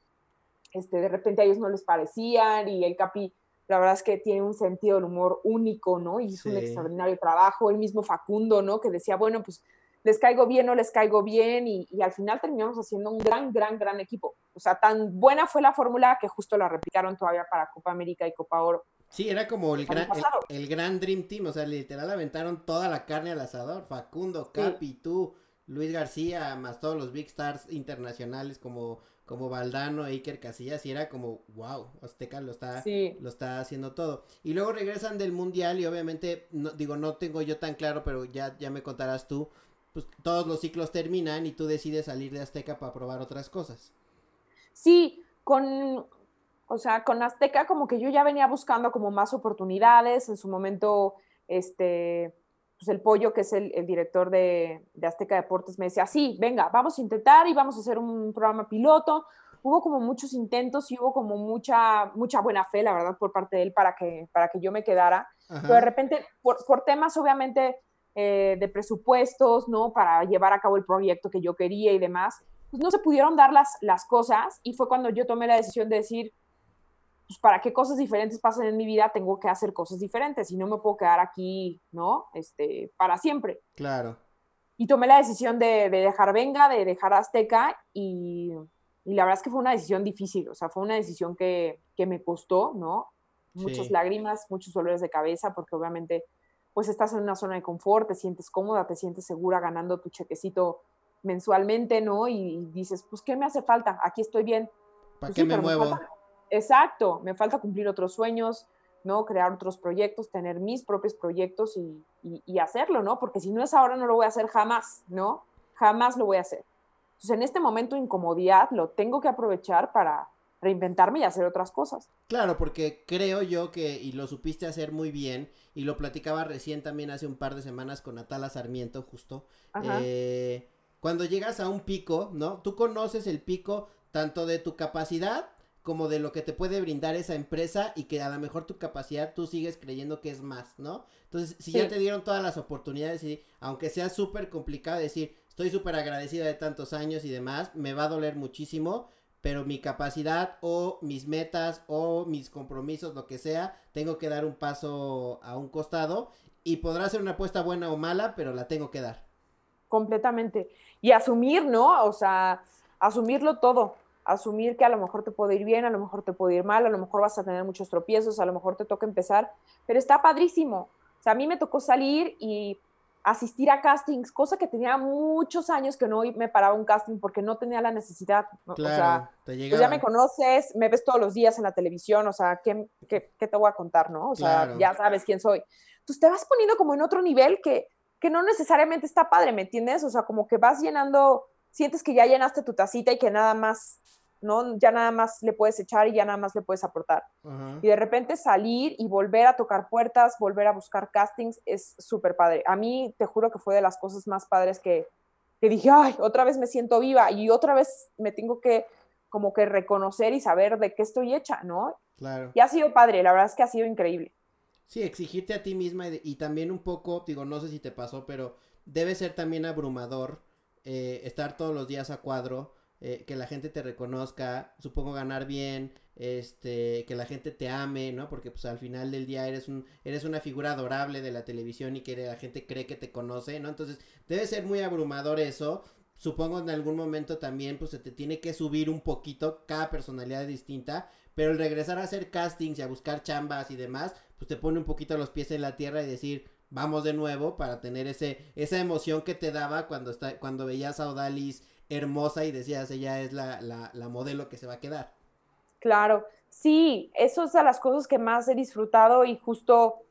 este, de repente a ellos no les parecían y el Capi, la verdad es que tiene un sentido del humor único, ¿no? Y hizo sí. un extraordinario trabajo, el mismo Facundo, ¿no? Que decía, bueno, pues les caigo bien o les caigo bien y, y, al final terminamos haciendo un gran, gran, gran equipo. O sea, tan buena fue la fórmula que justo la replicaron todavía para Copa América y Copa Oro. Sí, era como el gran, el, el, gran Dream Team, o sea, literal aventaron toda la carne al asador, Facundo, Capi, sí. tú, Luis García, más todos los Big Stars internacionales como, como Valdano, Iker Casillas, y era como, wow, Azteca lo está, sí. lo está haciendo todo. Y luego regresan del Mundial y obviamente, no, digo, no tengo yo tan claro, pero ya, ya me contarás tú, pues todos los ciclos terminan y tú decides salir de Azteca para probar otras cosas. Sí, con, o sea, con Azteca como que yo ya venía buscando como más oportunidades. En su momento, este, pues el Pollo, que es el, el director de, de, Azteca Deportes, me decía, sí, venga, vamos a intentar y vamos a hacer un programa piloto. Hubo como muchos intentos y hubo como mucha, mucha buena fe, la verdad, por parte de él para que, para que yo me quedara. Ajá. Pero de repente, por, por temas obviamente eh, de presupuestos, ¿no? Para llevar a cabo el proyecto que yo quería y demás, pues no se pudieron dar las, las cosas y fue cuando yo tomé la decisión de decir, pues para que cosas diferentes pasen en mi vida, tengo que hacer cosas diferentes y no me puedo quedar aquí, ¿no? Este, para siempre. Claro. Y tomé la decisión de, de dejar Venga, de dejar Azteca y, y, la verdad es que fue una decisión difícil, o sea, fue una decisión que, que me costó, ¿no? Muchas Sí. lágrimas, muchos dolores de cabeza, porque obviamente pues estás en una zona de confort, te sientes cómoda, te sientes segura ganando tu chequecito mensualmente, ¿no? Y, y dices, pues, ¿qué me hace falta? Aquí estoy bien. ¿Para Pues qué sí, me muevo? falta- exacto, me falta cumplir otros sueños, ¿no? Crear otros proyectos, tener mis propios proyectos y, y- y hacerlo, ¿no? Porque si no es ahora, no lo voy a hacer jamás, ¿no? Jamás lo voy a hacer. Entonces, en este momento de incomodidad, lo tengo que aprovechar para reinventarme y hacer otras cosas. Claro, porque creo yo que, y lo supiste hacer muy bien, y lo platicaba recién también hace un par de semanas con Atala Sarmiento, justo. Eh, cuando llegas a un pico, ¿no? Tú conoces el pico tanto de tu capacidad como de lo que te puede brindar esa empresa y que a lo mejor tu capacidad tú sigues creyendo que es más, ¿no? Entonces, si ya te dieron todas las oportunidades y aunque sea súper complicado decir, estoy súper agradecida de tantos años y demás, me va a doler muchísimo, pero mi capacidad o mis metas o mis compromisos, lo que sea, tengo que dar un paso a un costado y podrá ser una apuesta buena o mala, pero la tengo que dar. completamente. Y asumir, ¿no? O sea, asumirlo todo. Asumir que a lo mejor te puede ir bien, a lo mejor te puede ir mal, a lo mejor vas a tener muchos tropiezos, a lo mejor te toca empezar, pero está padrísimo. O sea, a mí me tocó salir y asistir a castings, cosa que tenía muchos años que no me paraba un casting porque no tenía la necesidad. ¿no? Claro, O sea, te pues ya me conoces, me ves todos los días en la televisión, o sea, ¿qué, qué, qué te voy a contar, no? O sea, Claro. ya sabes quién soy. Entonces te vas poniendo como en otro nivel que, que no necesariamente está padre, ¿me entiendes? O sea, como que vas llenando, sientes que ya llenaste tu tacita y que nada más, ¿no? Ya nada más le puedes echar y ya nada más le puedes aportar. Y de repente salir y volver a tocar puertas, volver a buscar castings, es súper padre. A mí, te juro que fue de las cosas más padres que, que dije, ay, otra vez me siento viva y otra vez me tengo que como que reconocer y saber de qué estoy hecha, ¿no? Claro. Y ha sido padre, la verdad es que ha sido increíble. Sí, exigirte a ti misma y también un poco, digo, no sé si te pasó, pero debe ser también abrumador eh, estar todos los días a cuadro, eh, que la gente te reconozca, supongo ganar bien, este, que la gente te ame, ¿no? Porque pues al final del día eres un, eres una figura adorable de la televisión y que la gente cree que te conoce, ¿no? Entonces debe ser muy abrumador eso. Supongo en algún momento también pues se te tiene que subir un poquito, cada personalidad distinta, pero el regresar a hacer castings y a buscar chambas y demás, pues te pone un poquito los pies en la tierra y decir, vamos de nuevo para tener ese esa emoción que te daba cuando está cuando veías a Odalis hermosa y decías, ella es la, la, la modelo que se va a quedar. Claro, sí, eso es de las cosas que más he disfrutado y justo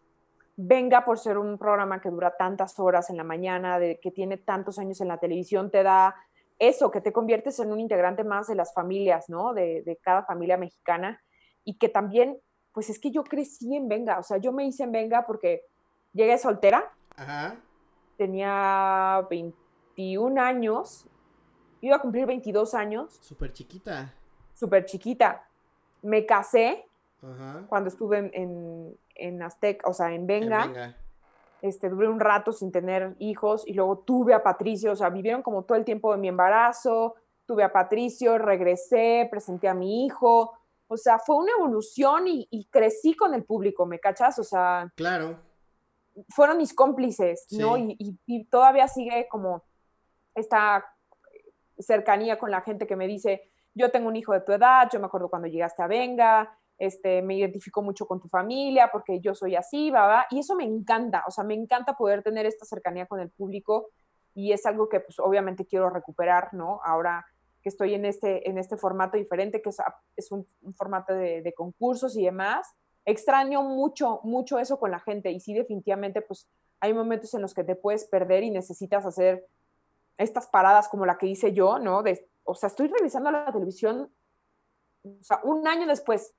venga por ser un programa que dura tantas horas en la mañana, de que tiene tantos años en la televisión, te da eso, que te conviertes en un integrante más de las familias, ¿no? De, de cada familia mexicana y que también, pues es que yo crecí en Venga, o sea, yo me hice en Venga porque llegué soltera, Ajá. tenía 21 años, iba a cumplir 22 años, Súper chiquita. súper chiquita. Me casé Ajá. cuando estuve en, en, en Azteca, o sea, en En Venga, Venga. este, duré un rato sin tener hijos y luego tuve a Patricio, o sea, vivieron como todo el tiempo de mi embarazo, tuve a Patricio, regresé, presenté a mi hijo, o sea, fue una evolución y, y crecí con el público, ¿me cachas? O sea, Claro. Fueron mis cómplices, ¿no? Y, y- y todavía sigue como esta cercanía con la gente que me dice, yo tengo un hijo de tu edad, yo me acuerdo cuando llegaste a Venga, este, me identifico mucho con tu familia porque yo soy así, ¿verdad? Y eso me encanta, o sea, me encanta poder tener esta cercanía con el público y es algo que pues obviamente quiero recuperar, ¿no? Ahora que estoy en este, en este formato diferente, que es, un, un formato de, de concursos y demás, extraño mucho, mucho eso con la gente y sí definitivamente pues hay momentos en los que te puedes perder y necesitas hacer estas paradas como la que hice yo, ¿no? De, o sea, estoy revisando la televisión, o sea, un año después,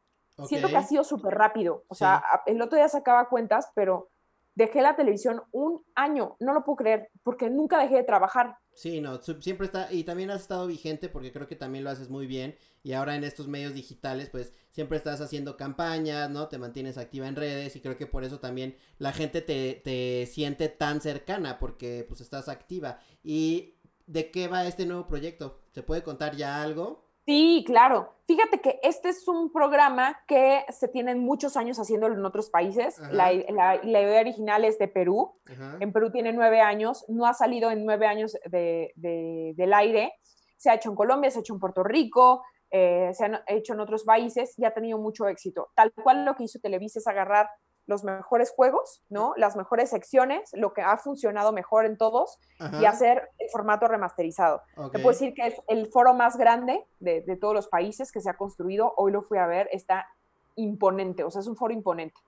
siento que ha sido súper rápido, o Sí. sea, el otro día sacaba cuentas, pero dejé la televisión un año, no lo puedo creer, porque nunca dejé de trabajar, Sí, no, siempre está, y también has estado vigente porque creo que también lo haces muy bien y ahora en estos medios digitales pues siempre estás haciendo campañas, ¿no? Te mantienes activa en redes y creo que por eso también la gente te, te siente tan cercana porque pues estás activa. ¿Y de qué va este nuevo proyecto? ¿Se puede contar ya algo? Sí, claro. Fíjate que este es un programa que se tienen muchos años haciéndolo en otros países. La, la- la idea original es de Perú. Ajá. En Perú tiene nueve años, no ha salido en nueve años de- de- del aire. Se ha hecho en Colombia, se ha hecho en Puerto Rico, eh, se han hecho en otros países y ha tenido mucho éxito. Tal cual lo que hizo Televisa es agarrar los mejores juegos, ¿no? Las mejores secciones, lo que ha funcionado mejor en todos y hacer el formato remasterizado. Te puedo decir que es el foro más grande de, de todos los países que se ha construido. Hoy lo fui a ver, está imponente, o sea, es un foro imponente.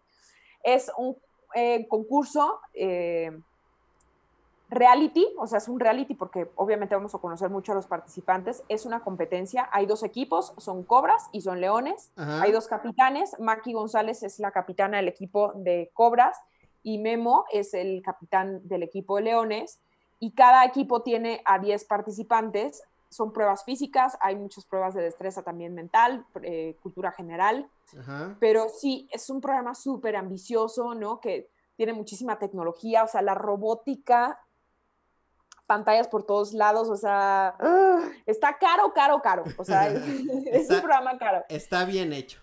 Es un eh, concurso eh, reality, o sea, es un reality porque obviamente vamos a conocer mucho a los participantes. Es una competencia, hay dos equipos, son Cobras y son Leones. Ajá. Hay dos capitanes, Maki González es la capitana del equipo de Cobras y Memo es el capitán del equipo de Leones. Y cada equipo tiene a 10 participantes. Son pruebas físicas, hay muchas pruebas de destreza también mental, eh, cultura general. Ajá. Pero sí, es un programa súper ambicioso, ¿no? Que tiene muchísima tecnología, o sea, la robótica, pantallas por todos lados, o sea, ¡ah! está caro, caro, caro. O sea, es, Está- un programa caro. Está bien hecho.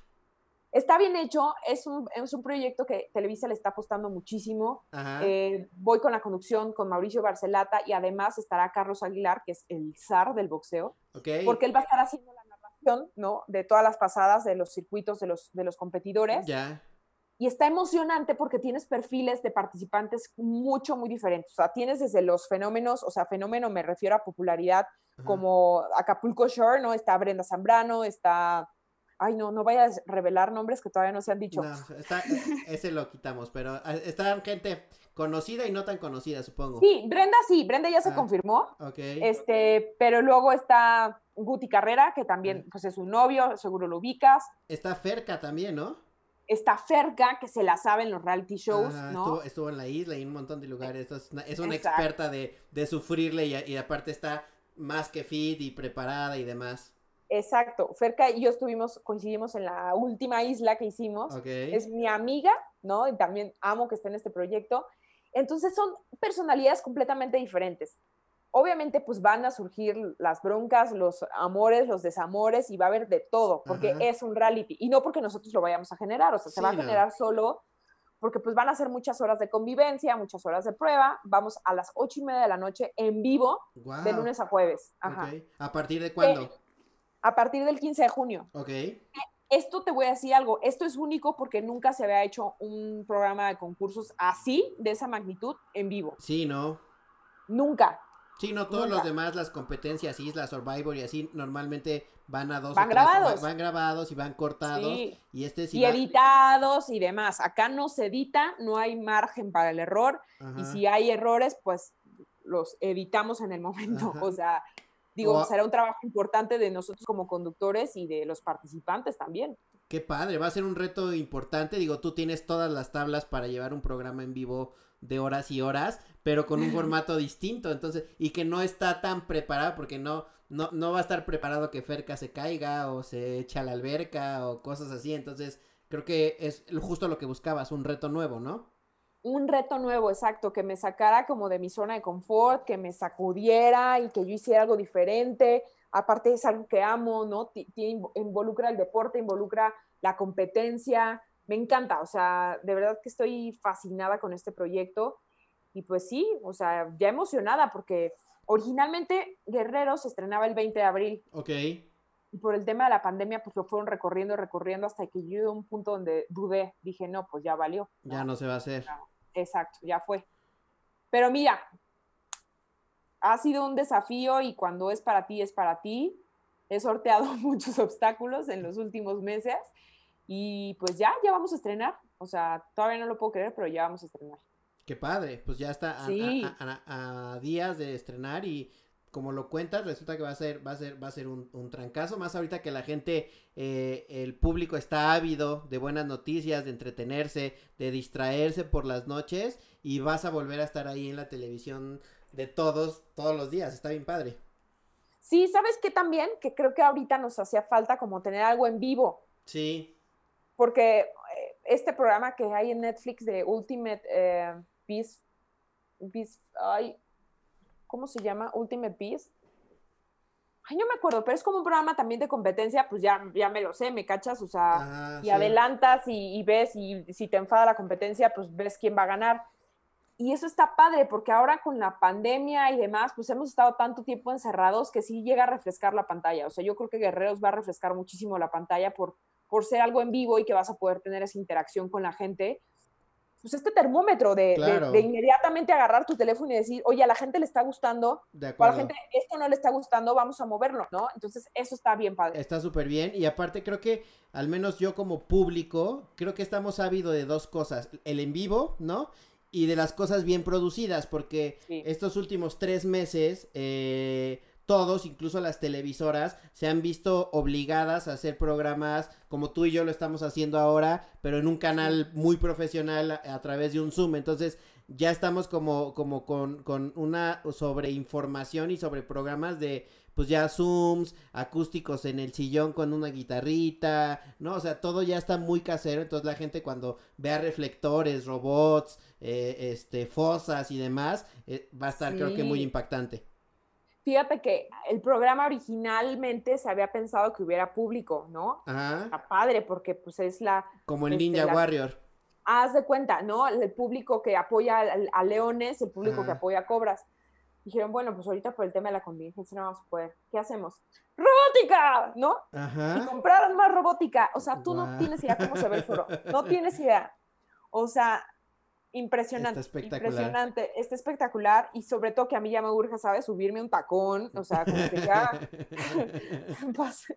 Está bien hecho, es un, es un proyecto que Televisa le está apostando muchísimo. Ajá. Eh, voy con la conducción con Mauricio Barcelata y además estará Carlos Aguilar, que es el zar del boxeo, ok. porque él va a estar haciendo la narración, ¿no? De todas las pasadas de los circuitos de los, de los competidores. Ya. Y está emocionante porque tienes perfiles de participantes mucho, muy diferentes. O sea, tienes desde los fenómenos, o sea, fenómeno me refiero a popularidad, Ajá. como Acapulco Shore, ¿no? Está Brenda Zambrano, está... Ay, no, no vaya a revelar nombres que todavía no se han dicho. No, está, ese lo quitamos, pero ah, está gente conocida y no tan conocida, supongo. Sí, Brenda sí, Brenda ya se Ah. confirmó. Ok. Este, pero luego está Guti Carrera, que también pues, es un novio, seguro lo ubicas. Está Ferca también, ¿no? Está Ferca, que se la sabe en los reality shows, Ajá, ¿no? estuvo, estuvo en la isla y en un montón de lugares. Es una, es una Exacto. experta de, de sufrirle y, y aparte está más que fit y preparada y demás. Exacto. Ferca y yo estuvimos, coincidimos en la última isla que hicimos. Es mi amiga, ¿no? Y también amo que esté en este proyecto. Entonces son personalidades completamente diferentes. Obviamente, pues van a surgir las broncas, los amores, los desamores y va a haber de todo, porque Ajá. es un reality. Y no porque nosotros lo vayamos a generar, o sea, se va a no. generar solo porque pues van a ser muchas horas de convivencia, muchas horas de prueba. Vamos a las ocho y media de la noche en vivo, de lunes a jueves. Ajá. ¿A partir de cuándo? A partir del 15 de junio. Ok. Esto te voy a decir algo, esto es único porque nunca se había hecho un programa de concursos así, de esa magnitud, en vivo. Sí, ¿no? Nunca. Sí, no, todos los demás, las competencias, Islas, Survivor y así, normalmente van a dos Van o tres, grabados. va- van grabados y van cortados. Sí. Y este sí Y va- editados y demás. Acá no se edita, no hay margen para el error. Y si hay errores, pues los editamos en el momento. Ajá. O sea, digo, O- será un trabajo importante de nosotros como conductores y de los participantes también. Qué padre, va a ser un reto importante. Digo, tú tienes todas las tablas para llevar un programa en vivo de horas y horas, pero con un formato distinto, entonces, y que no está tan preparado, porque no, no, no va a estar preparado que Ferca se caiga o se echa a la alberca o cosas así, entonces creo que es justo lo que buscabas, un reto nuevo, ¿no? Un reto nuevo, exacto, que me sacara como de mi zona de confort, que me sacudiera y que yo hiciera algo diferente. Aparte es algo que amo, ¿no? Involucra el deporte, involucra la competencia. Me encanta, o sea, de verdad que estoy fascinada con este proyecto. Y pues sí, o sea, ya emocionada porque originalmente Guerrero se estrenaba el 20 de abril Ok, y por el tema de la pandemia pues lo fueron recorriendo, recorriendo hasta que yo llegué a un punto donde dudé, dije, no, pues ya valió. ya no se va a hacer. Exacto, ya fue. Pero mira, ha sido un desafío y cuando es para ti, es para ti. He sorteado muchos obstáculos en los últimos meses y pues ya, ya vamos a estrenar. O sea, todavía no lo puedo creer, pero ya vamos a estrenar. Qué padre, pues ya está a, Sí. a- a- a días de estrenar y como lo cuentas, resulta que va a ser, va a ser, va a ser un, un trancazo, más ahorita que la gente, eh, el público está ávido de buenas noticias, de entretenerse, de distraerse por las noches, y vas a volver a estar ahí en la televisión de todos, todos los días, está bien padre. Sí, ¿sabes qué también? Que creo que ahorita nos hacía falta como tener algo en vivo. Sí. Porque eh, este programa que hay en Netflix de Ultimate eh, Beast, Beast ay, ¿cómo se llama? Ultimate Beast. Ay, no me acuerdo, pero es como un programa también de competencia, pues ya, ya me lo sé, me cachas, o sea, Ajá, y sí. adelantas y, y ves, y si te enfada la competencia, pues ves quién va a ganar. Y eso está padre, porque ahora con la pandemia y demás, pues hemos estado tanto tiempo encerrados que sí llega a refrescar la pantalla. O sea, yo creo que Guerreros va a refrescar muchísimo la pantalla por, por ser algo en vivo y que vas a poder tener esa interacción con la gente. Pues este termómetro de, de- Claro. de inmediatamente agarrar tu teléfono y decir, oye, a la gente le está gustando, De o a la gente esto no le está gustando, vamos a moverlo, ¿no? Entonces, eso está bien padre. Está súper bien y aparte creo que al menos yo como público creo que estamos ávidos de dos cosas, el en vivo, ¿no? Y de las cosas bien producidas porque Sí. estos últimos tres meses eh, todos, incluso las televisoras, se han visto obligadas a hacer programas como tú y yo lo estamos haciendo ahora, pero en un canal muy profesional a, a través de un Zoom. Entonces ya estamos como, como con, con una sobreinformación y sobre programas de pues ya zooms, acústicos en el sillón con una guitarrita, ¿no? O sea, todo ya está muy casero, entonces la gente cuando vea reflectores, robots, eh, este, fosas y demás, eh, va a estar creo que muy impactante. Fíjate que el programa originalmente se había pensado que hubiera público, ¿no? Ajá, Está padre porque pues es la, como el este, Ninja la- Warrior. haz de cuenta, ¿no? El público que apoya a, a leones, el público que Ajá. apoya a cobras. Dijeron, bueno, pues ahorita por el tema de la contingencia no vamos a poder. ¿Qué hacemos? ¡Robótica! ¿No? Y Ajá. compraron más robótica. O sea, tú no tienes idea cómo se ve el foro. No tienes idea. O sea, impresionante. Está espectacular. Impresionante. Está espectacular. Y sobre todo que a mí ya me urge, ¿sabes? Subirme un tacón. O sea, como que ya pas-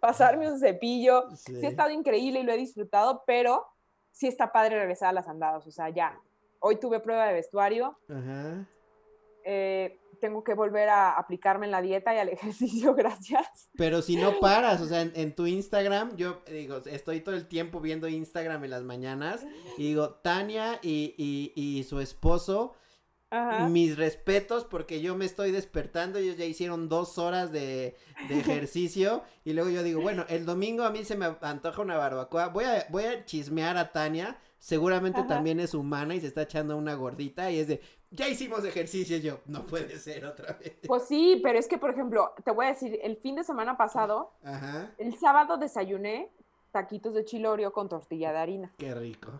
pasarme un cepillo. Sí. Sí ha estado increíble y lo he disfrutado, pero sí está padre regresar a las andadas. O sea, ya. Hoy tuve prueba de vestuario. Ajá. Eh, tengo que volver a aplicarme en la dieta y al ejercicio, gracias. Pero si no paras, o sea, en, en tu Instagram, yo digo, estoy todo el tiempo viendo Instagram en las mañanas y digo, Tania y, y, y su esposo, Ajá. mis respetos porque yo me estoy despertando, ellos ya hicieron dos horas de, de ejercicio y luego yo digo, bueno, el domingo a mí se me antoja una barbacoa, voy a, voy a chismear a Tania, seguramente Ajá. también es humana y se está echando una gordita y es de, ya hicimos ejercicio, Y yo, no puede ser otra vez. Pues sí, pero es que, por ejemplo, te voy a decir, el fin de semana pasado, Ajá, el sábado desayuné taquitos de chilorio con tortilla de harina. qué rico.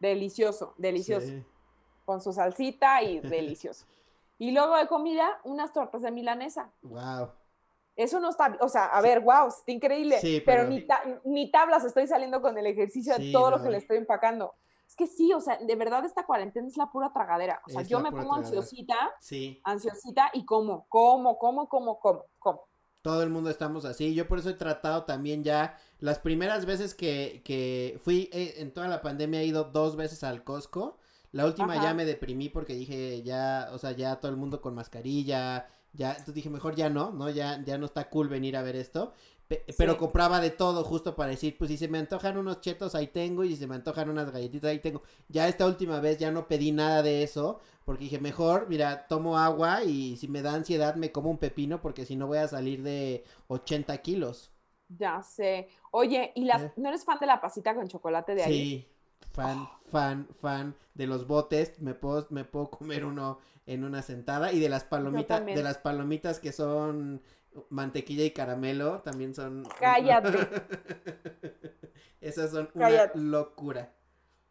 Delicioso, delicioso. Sí. Con su salsita y delicioso. Y luego de comida, unas tortas de milanesa. Wow. Eso no está, o sea, a ver, wow, está increíble. Sí, pero, pero- ni, ta- ni tablas estoy saliendo con el ejercicio de Sí, todo lo que le estoy empacando. Es que sí, o sea, de verdad esta cuarentena es la pura tragadera. O sea, Es yo me pongo tragadera. ansiosita, Sí, ansiosita y como, como, como, como, como, como. todo el mundo estamos así. Yo por eso he tratado también ya. Las primeras veces que, que fui eh, en toda la pandemia he ido dos veces al Costco. La última Ajá. ya me deprimí porque dije ya, o sea, ya todo el mundo con mascarilla. Ya, entonces dije, mejor ya no, ¿no? Ya, ya no está cool venir a ver esto. Pe- Pero compraba de todo justo para decir, pues si se me antojan unos chetos, ahí tengo. Y si se me antojan unas galletitas, ahí tengo. Ya esta última vez ya no pedí nada de eso. Porque dije, mejor, mira, tomo agua y si me da ansiedad me como un pepino porque si no voy a salir de 80 kilos. Ya sé. Oye, ¿y las, Eh. no eres fan de la pasita con chocolate de ahí? Sí, fan, fan, fan de los botes. Me puedo, me puedo comer uno en una sentada. Y de las palomitas, de las palomitas que son mantequilla y caramelo, también son. Cállate. Esas son una locura.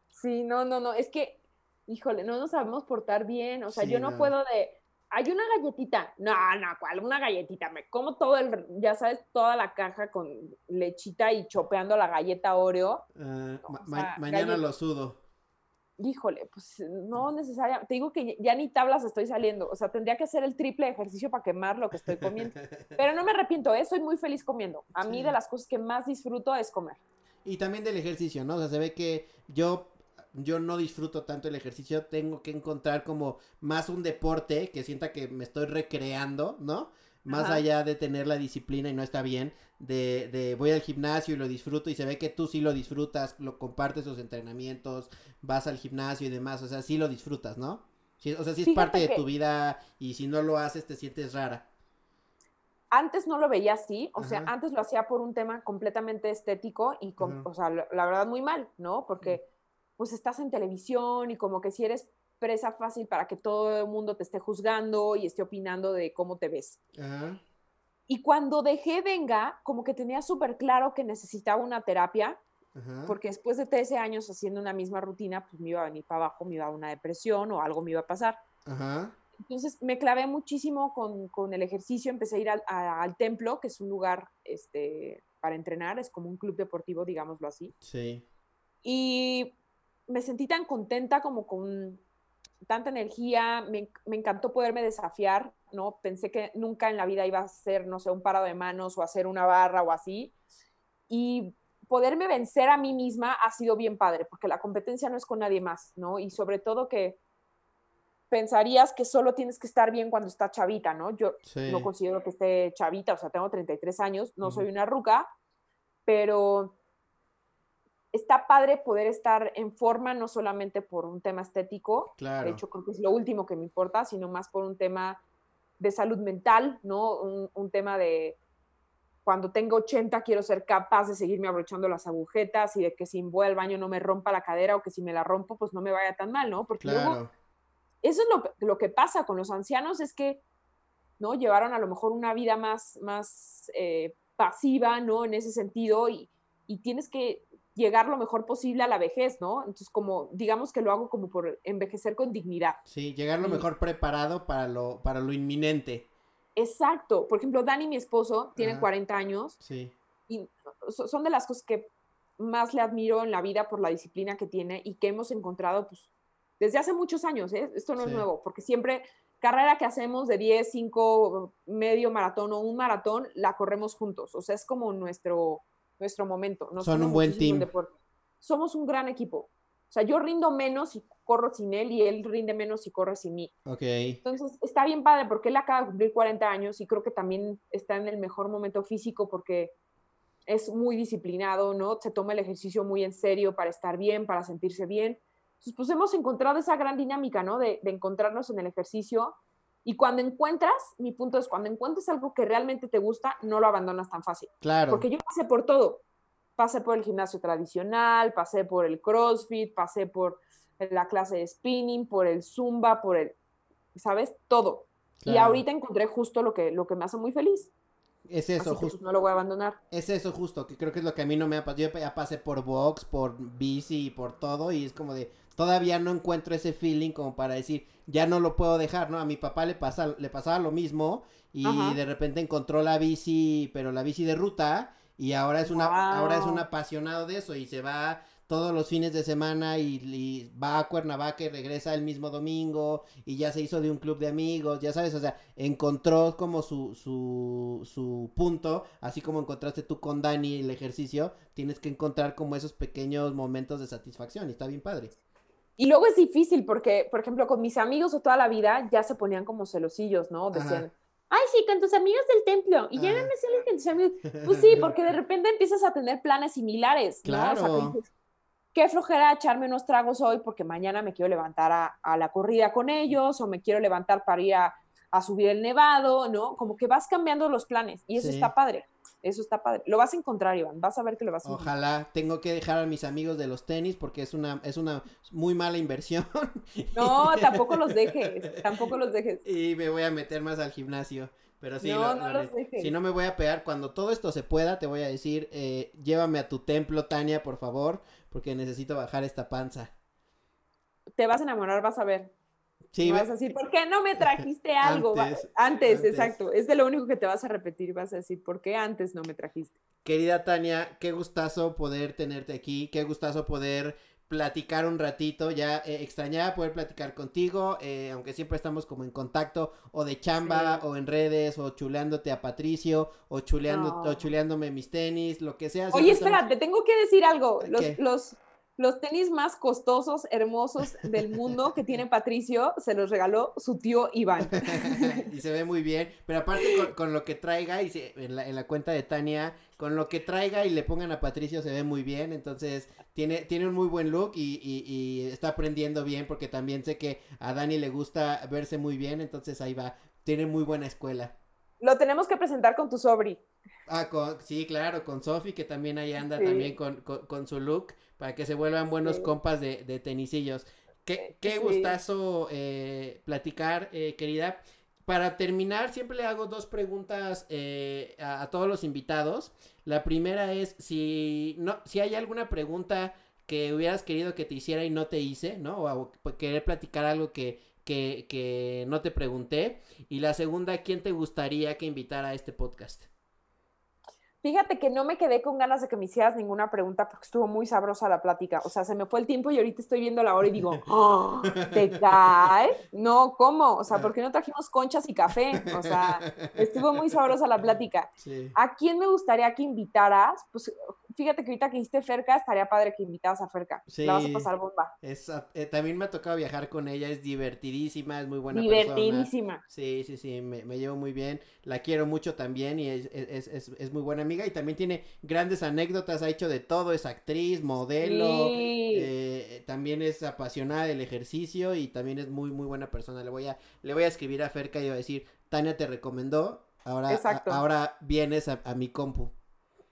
Sí, no, no, no, es que, híjole, no nos sabemos portar bien, o sea, Sí, yo no, no. puedo de, hay una galletita, no, no, ¿cuál? Una galletita, me como todo el, ya sabes, toda la caja con lechita y chopeando la galleta Oreo, Ah, No, ma- o ma- sea, mañana lo sudo. híjole, pues no necesariamente, te digo que ya ni tablas estoy saliendo, o sea, tendría que hacer el triple ejercicio para quemar lo que estoy comiendo, pero no me arrepiento, ¿eh? soy muy feliz comiendo, a mí Sí. de las cosas que más disfruto es comer. Y también del ejercicio, ¿no? O sea, se ve que yo, yo no disfruto tanto el ejercicio, tengo que encontrar como más un deporte que sienta que me estoy recreando, ¿no? Más Ajá. allá de tener la disciplina y no está bien, de, de voy al gimnasio y lo disfruto y se ve que tú sí lo disfrutas, lo compartes tus entrenamientos, vas al gimnasio y demás, o sea, sí lo disfrutas, ¿no? Sí, o sea, si es Fíjate parte de que- tu vida y si no lo haces te sientes rara. Antes no lo veía así, o sea, antes lo hacía por un tema completamente estético y, con, o sea, la, la verdad muy mal, ¿no? Porque pues estás en televisión y como que si eres presa fácil para que todo el mundo te esté juzgando y esté opinando de cómo te ves. Ajá. Y cuando dejé Venga, como que tenía súper claro que necesitaba una terapia, Ajá. porque después de 13 años haciendo una misma rutina, pues me iba a venir para abajo, me iba a una depresión o algo me iba a pasar. Ajá. Entonces me clavé muchísimo con, con el ejercicio, empecé a ir al, a- al templo, que es un lugar este, para entrenar, es como un club deportivo, digámoslo así. Sí. Y me sentí tan contenta como con tanta energía, me, me encantó poderme desafiar, ¿no? Pensé que nunca en la vida iba a hacer, no sé, un parado de manos o hacer una barra o así. Y poderme vencer a mí misma ha sido bien padre, porque la competencia no es con nadie más, ¿no? Y sobre todo que pensarías que solo tienes que estar bien cuando estás chavita, ¿no? Yo Sí. no considero que esté chavita, o sea, tengo 33 años, no Ujú. soy una ruca, pero está padre poder estar en forma, no solamente por un tema estético, Claro. de hecho creo que es lo último que me importa, sino más por un tema de salud mental, ¿no? Un, un tema de cuando tengo 80 quiero ser capaz de seguirme abrochando las agujetas y de que si voy al baño no me rompa la cadera o que si me la rompo pues no me vaya tan mal, ¿no? Porque luego eso es lo, que- lo que pasa con los ancianos, es que, ¿no? Llevaron a lo mejor una vida más, más eh, pasiva, ¿no? En ese sentido, y, y tienes que llegar lo mejor posible a la vejez, ¿no? Entonces, como, digamos que lo hago como por envejecer con dignidad. Sí, llegar lo mejor preparado para lo, para lo inminente. Exacto. Por ejemplo, Dani, mi esposo, tiene Ajá. 40 años Sí. y so- son de las cosas que más le admiro en la vida por la disciplina que tiene y que hemos encontrado pues, desde hace muchos años. ¿eh? Esto no Sí. es nuevo, porque siempre carrera que hacemos de 10, 5, medio maratón o un maratón, la corremos juntos. O sea, es como nuestro, nuestro momento. Son un buen team. deporte. Somos un gran equipo. O sea, yo rindo menos si corro sin él y él rinde menos si corre sin mí. Ok. Entonces, está bien padre porque él acaba de cumplir 40 años y creo que también está en el mejor momento físico porque es muy disciplinado, ¿no? Se toma el ejercicio muy en serio para estar bien, para sentirse bien. Entonces, pues hemos encontrado esa gran dinámica, ¿no? De, de encontrarnos en el ejercicio. Y cuando encuentras, mi punto es, cuando encuentras algo que realmente te gusta, no lo abandonas tan fácil. Claro. Porque yo pasé por todo. Pasé por el gimnasio tradicional, pasé por el CrossFit, pasé por la clase de spinning, por el Zumba, por el, ¿sabes? Todo. Y Claro. ahorita encontré justo lo que, lo que me hace muy feliz. Es eso, Así que, justo. pues, no lo voy a abandonar. Es eso justo, que creo que es lo que a mí no me ha pasado. Yo ya pasé por box, por bici y por todo y es como de, todavía no encuentro ese feeling como para decir, ya no lo puedo dejar, ¿no? A mi papá le, pasa, le pasaba lo mismo y Ajá. de repente encontró la bici, pero la bici de ruta y ahora es una, ahora es un apasionado de eso y se va todos los fines de semana y, y va a Cuernavaca y regresa el mismo domingo y ya se hizo de un club de amigos, ya sabes, o sea, encontró como su, su, su punto, así como encontraste tú con Dani el ejercicio, tienes que encontrar como esos pequeños momentos de satisfacción y está bien padre. Y luego es difícil porque, por ejemplo, con mis amigos de toda la vida ya se ponían como celosillos, ¿no? Decían, ay, sí, con tus amigos del templo. Y ya me sales con tus amigos. Pues sí, porque de repente empiezas a tener planes similares, ¿no? O sea, Claro. que dices, qué flojera echarme unos tragos hoy porque mañana me quiero levantar a, a la corrida con ellos o me quiero levantar para ir a, a subir el nevado, ¿no? Como que vas cambiando los planes y eso Sí. está padre. Eso está padre. Lo vas a encontrar, Iván. Vas a ver que lo vas a encontrar. Ojalá tengo que dejar a mis amigos de los tenis porque es una es una muy mala inversión No, tampoco los dejes. Tampoco los dejes. y me voy a meter más al gimnasio. Pero sí, No, lo- no lo los dejes. si no me voy a pegar, cuando todo esto se pueda, te voy a decir, eh, llévame a tu templo, Tania, por favor, porque necesito bajar esta panza. Te vas a enamorar, vas a ver. Sí, vas a decir, ¿por qué no me trajiste algo? Antes, Antes, antes. exacto. Es de lo único que te vas a repetir. Vas a decir, ¿por qué antes no me trajiste? Querida Tania, qué gustazo poder tenerte aquí, qué gustazo poder platicar un ratito, ya eh, extrañaba poder platicar contigo, eh, aunque siempre estamos como en contacto, o de chamba, Sí. o en redes, o chuleándote a Patricio, o chuleando, No. o chuleándome mis tenis, lo que sea. Oye, espera, estamos- te tengo que decir algo. Los, ¿Qué? los, Los tenis más costosos, hermosos del mundo que tiene Patricio se los regaló su tío Iván. y se ve muy bien, pero aparte con, lo que traiga y en, la, en, la, cuenta de Tania, con lo que traiga y le pongan a Patricio se ve muy bien, entonces tiene, tiene un muy buen look y, y, y está aprendiendo bien porque también sé que a Dani le gusta verse muy bien, entonces ahí va, tiene muy buena escuela. Lo tenemos que presentar con tu sobri. Ah, con, sí, claro, con Sofi, que también ahí anda también con, con, su look, para que se vuelvan buenos compas de, de tenisillos. Qué, qué gustazo eh, platicar, eh, querida. Para terminar, siempre le hago dos preguntas eh, a, a, todos los invitados. La primera es si no, si hay alguna pregunta que hubieras querido que te hiciera y no te hice, ¿no? O, o querer platicar algo que, que, que no te pregunté. Y la segunda, ¿quién te gustaría que invitara a este podcast? Fíjate que no me quedé con ganas de que me hicieras ninguna pregunta porque estuvo muy sabrosa la plática. O sea, se me fue el tiempo y ahorita estoy viendo la hora y digo, oh, ¿te cae? No, ¿cómo? O sea, ¿por qué no trajimos conchas y café? O sea, estuvo muy sabrosa la plática. ¿A quién me gustaría que invitaras? Pues fíjate que ahorita que hiciste Ferca, estaría padre que invitaras a Ferca. Sí, la vas a pasar bomba. Eh, también me ha tocado viajar con ella, es divertidísima, es muy buena Divertidísima. Sí, sí, sí, me, llevo muy bien. La quiero mucho también y es, es, es, es, muy buena amiga y también tiene grandes anécdotas, ha hecho de todo, es actriz, modelo, eh, también es apasionada del ejercicio y también es muy, muy buena persona. Le voy a, le voy a escribir a Ferca y voy a decir, Tania te recomendó, ahora, ahora vienes a mi compu.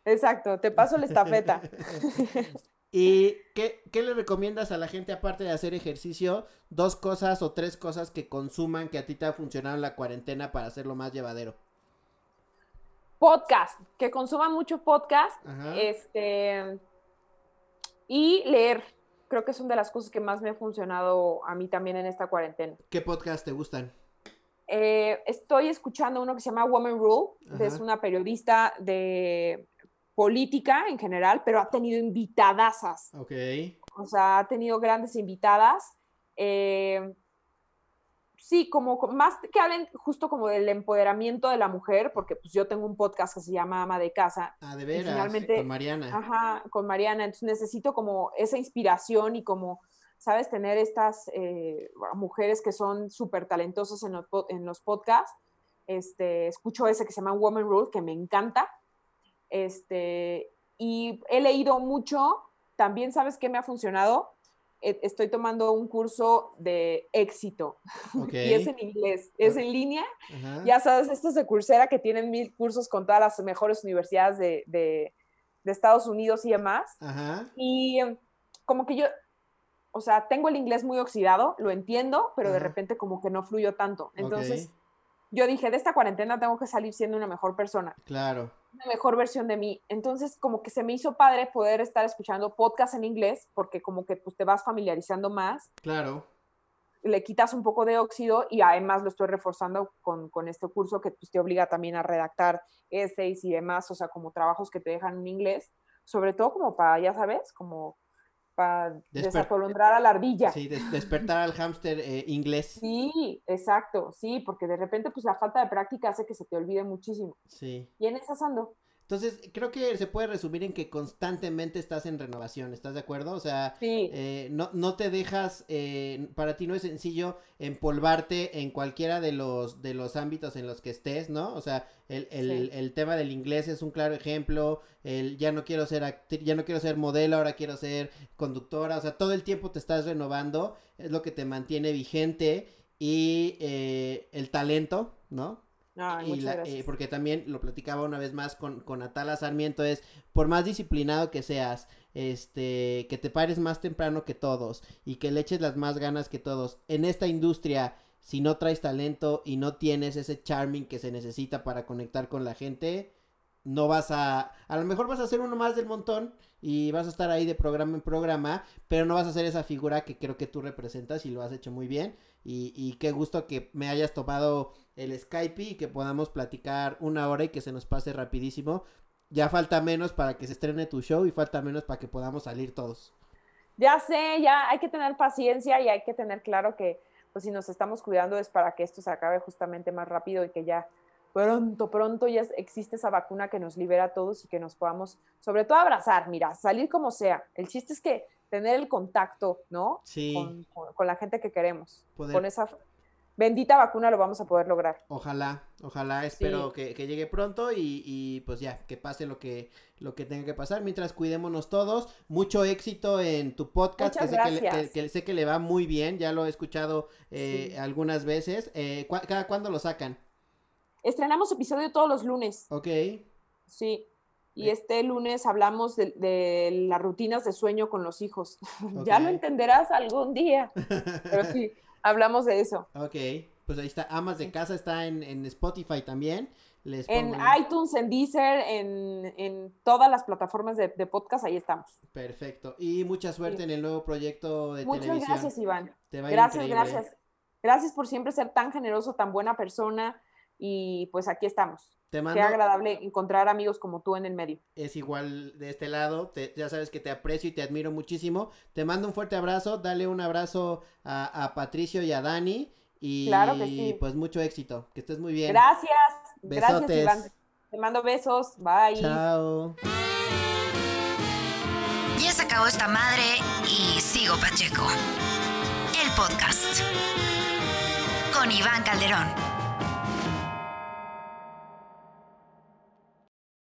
Exacto, te paso la estafeta. ¿Y qué, le recomiendas a la gente aparte de hacer ejercicio? Dos cosas o tres cosas que consuman que a ti te ha funcionado en la cuarentena para hacerlo más llevadero. Podcast, que consuman mucho podcast. Este y leer. Creo que es una de las cosas que más me ha funcionado a mí también en esta cuarentena. ¿Qué podcast te gustan? Eh, estoy escuchando uno que se llama Woman Rule, que es una periodista de política en general, pero ha tenido invitadasas. Ok. O sea, ha tenido grandes invitadas. Eh, sí, como más que hablen justo como del empoderamiento de la mujer, porque pues yo tengo un podcast que se llama Ama de Casa. Ah, de veras, con Mariana. Ajá, con Mariana. Entonces necesito como esa inspiración y como, ¿sabes? Tener estas eh, mujeres que son súper talentosas en los, en los podcasts. Este, escucho ese que se llama Woman Rule, que me encanta. Este, y he leído mucho, también sabes qué me ha funcionado. E, estoy tomando un curso de éxito y es en inglés, es en línea. Ya sabes, estos de Coursera que tienen mil cursos con todas las mejores universidades de, de, Estados Unidos y demás. Y em, como que yo, o sea, tengo el inglés muy oxidado, lo entiendo, pero de repente como que no fluyo tanto. Entonces, yo dije, de esta cuarentena tengo que salir siendo una mejor persona. Claro una mejor versión de mí. Entonces, como que se me hizo padre poder estar escuchando podcast en inglés, porque como que pues, te vas familiarizando más. Claro. Le quitas un poco de óxido y además lo estoy reforzando con, con este curso que pues, te obliga también a redactar essays y demás, o sea, como trabajos que te dejan en inglés, sobre todo como para, ya sabes, como para a la ardilla. Sí, despertar al hámster eh, inglés. Sí, exacto, sí, porque de repente pues la falta de práctica hace que se te olvide muchísimo. Sí. Y en esas ando. Entonces, creo que se puede resumir en que constantemente estás en renovación, ¿estás de acuerdo? O sea, eh, no, no te dejas, eh, para ti no es sencillo empolvarte en cualquiera de los, de los ámbitos en los que estés, ¿no? O sea, el, el, el tema del inglés es un claro ejemplo, el ya no quiero ser ya no quiero ser modelo, ahora quiero ser conductora, o sea, todo el tiempo te estás renovando, es lo que te mantiene vigente y eh, el talento, ¿no? Y porque también lo platicaba una vez más con, con Atala Sarmiento, es por más disciplinado que seas, este, que te pares más temprano que todos y que le eches las más ganas que todos. En esta industria, si no traes talento y no tienes ese charming que se necesita para conectar con la gente, no vas a, a lo mejor vas a ser uno más del montón y vas a estar ahí de programa en programa, pero no vas a ser esa figura que creo que tú representas y lo has hecho muy bien. Y, y qué gusto que me hayas tomado el Skype y que podamos platicar una hora y que se nos pase rapidísimo. Ya falta menos para que se estrene tu show y falta menos para que podamos salir todos. Ya sé, ya hay que tener paciencia y hay que tener claro que pues si nos estamos cuidando es para que esto se acabe justamente más rápido y que ya pronto, pronto ya existe esa vacuna que nos libera a todos y que nos podamos, sobre todo, abrazar, mira, salir como sea. El chiste es que tener el contacto, ¿no? Sí. Con, con- con la gente que queremos. Poder- Con esa bendita vacuna lo vamos a poder lograr. Ojalá, ojalá, espero Sí. que, que llegue pronto y, y, pues ya, que pase lo que, lo que tenga que pasar. Mientras cuidémonos todos, mucho éxito en tu podcast, que sé que, le, que- que sé que le va muy bien, ya lo he escuchado eh, Sí. algunas veces. Eh, ¿cu- ¿Cada cuándo lo sacan? Estrenamos episodio todos los lunes, Ok, sí. Y Eh. este lunes hablamos de, de las rutinas de sueño con los hijos. ya lo entenderás algún día. Pero sí, hablamos de eso. ok, pues ahí está, Amas de Casa está en, en Spotify también. Les En iTunes, en Deezer, en, en todas las plataformas de, de podcast, ahí estamos. Perfecto, y mucha suerte Sí. en el nuevo proyecto de Muchas televisión. gracias, Iván. Te va Gracias, increíble. gracias. Gracias por siempre ser tan generoso, tan buena persona. Y pues aquí estamos. Te Qué agradable encontrar amigos como tú en el medio. es igual de este lado. te- ya sabes que te aprecio y te admiro muchísimo. Te mando un fuerte abrazo. Dale un abrazo a, a Patricio y a Dani. Y Claro que sí. pues mucho éxito. Que estés muy bien. Gracias. Gracias, Besotes. Iván. Te mando besos. Bye. Chao. Ya se acabó esta madre y sigo Pacheco. El podcast. Con Iván Calderón.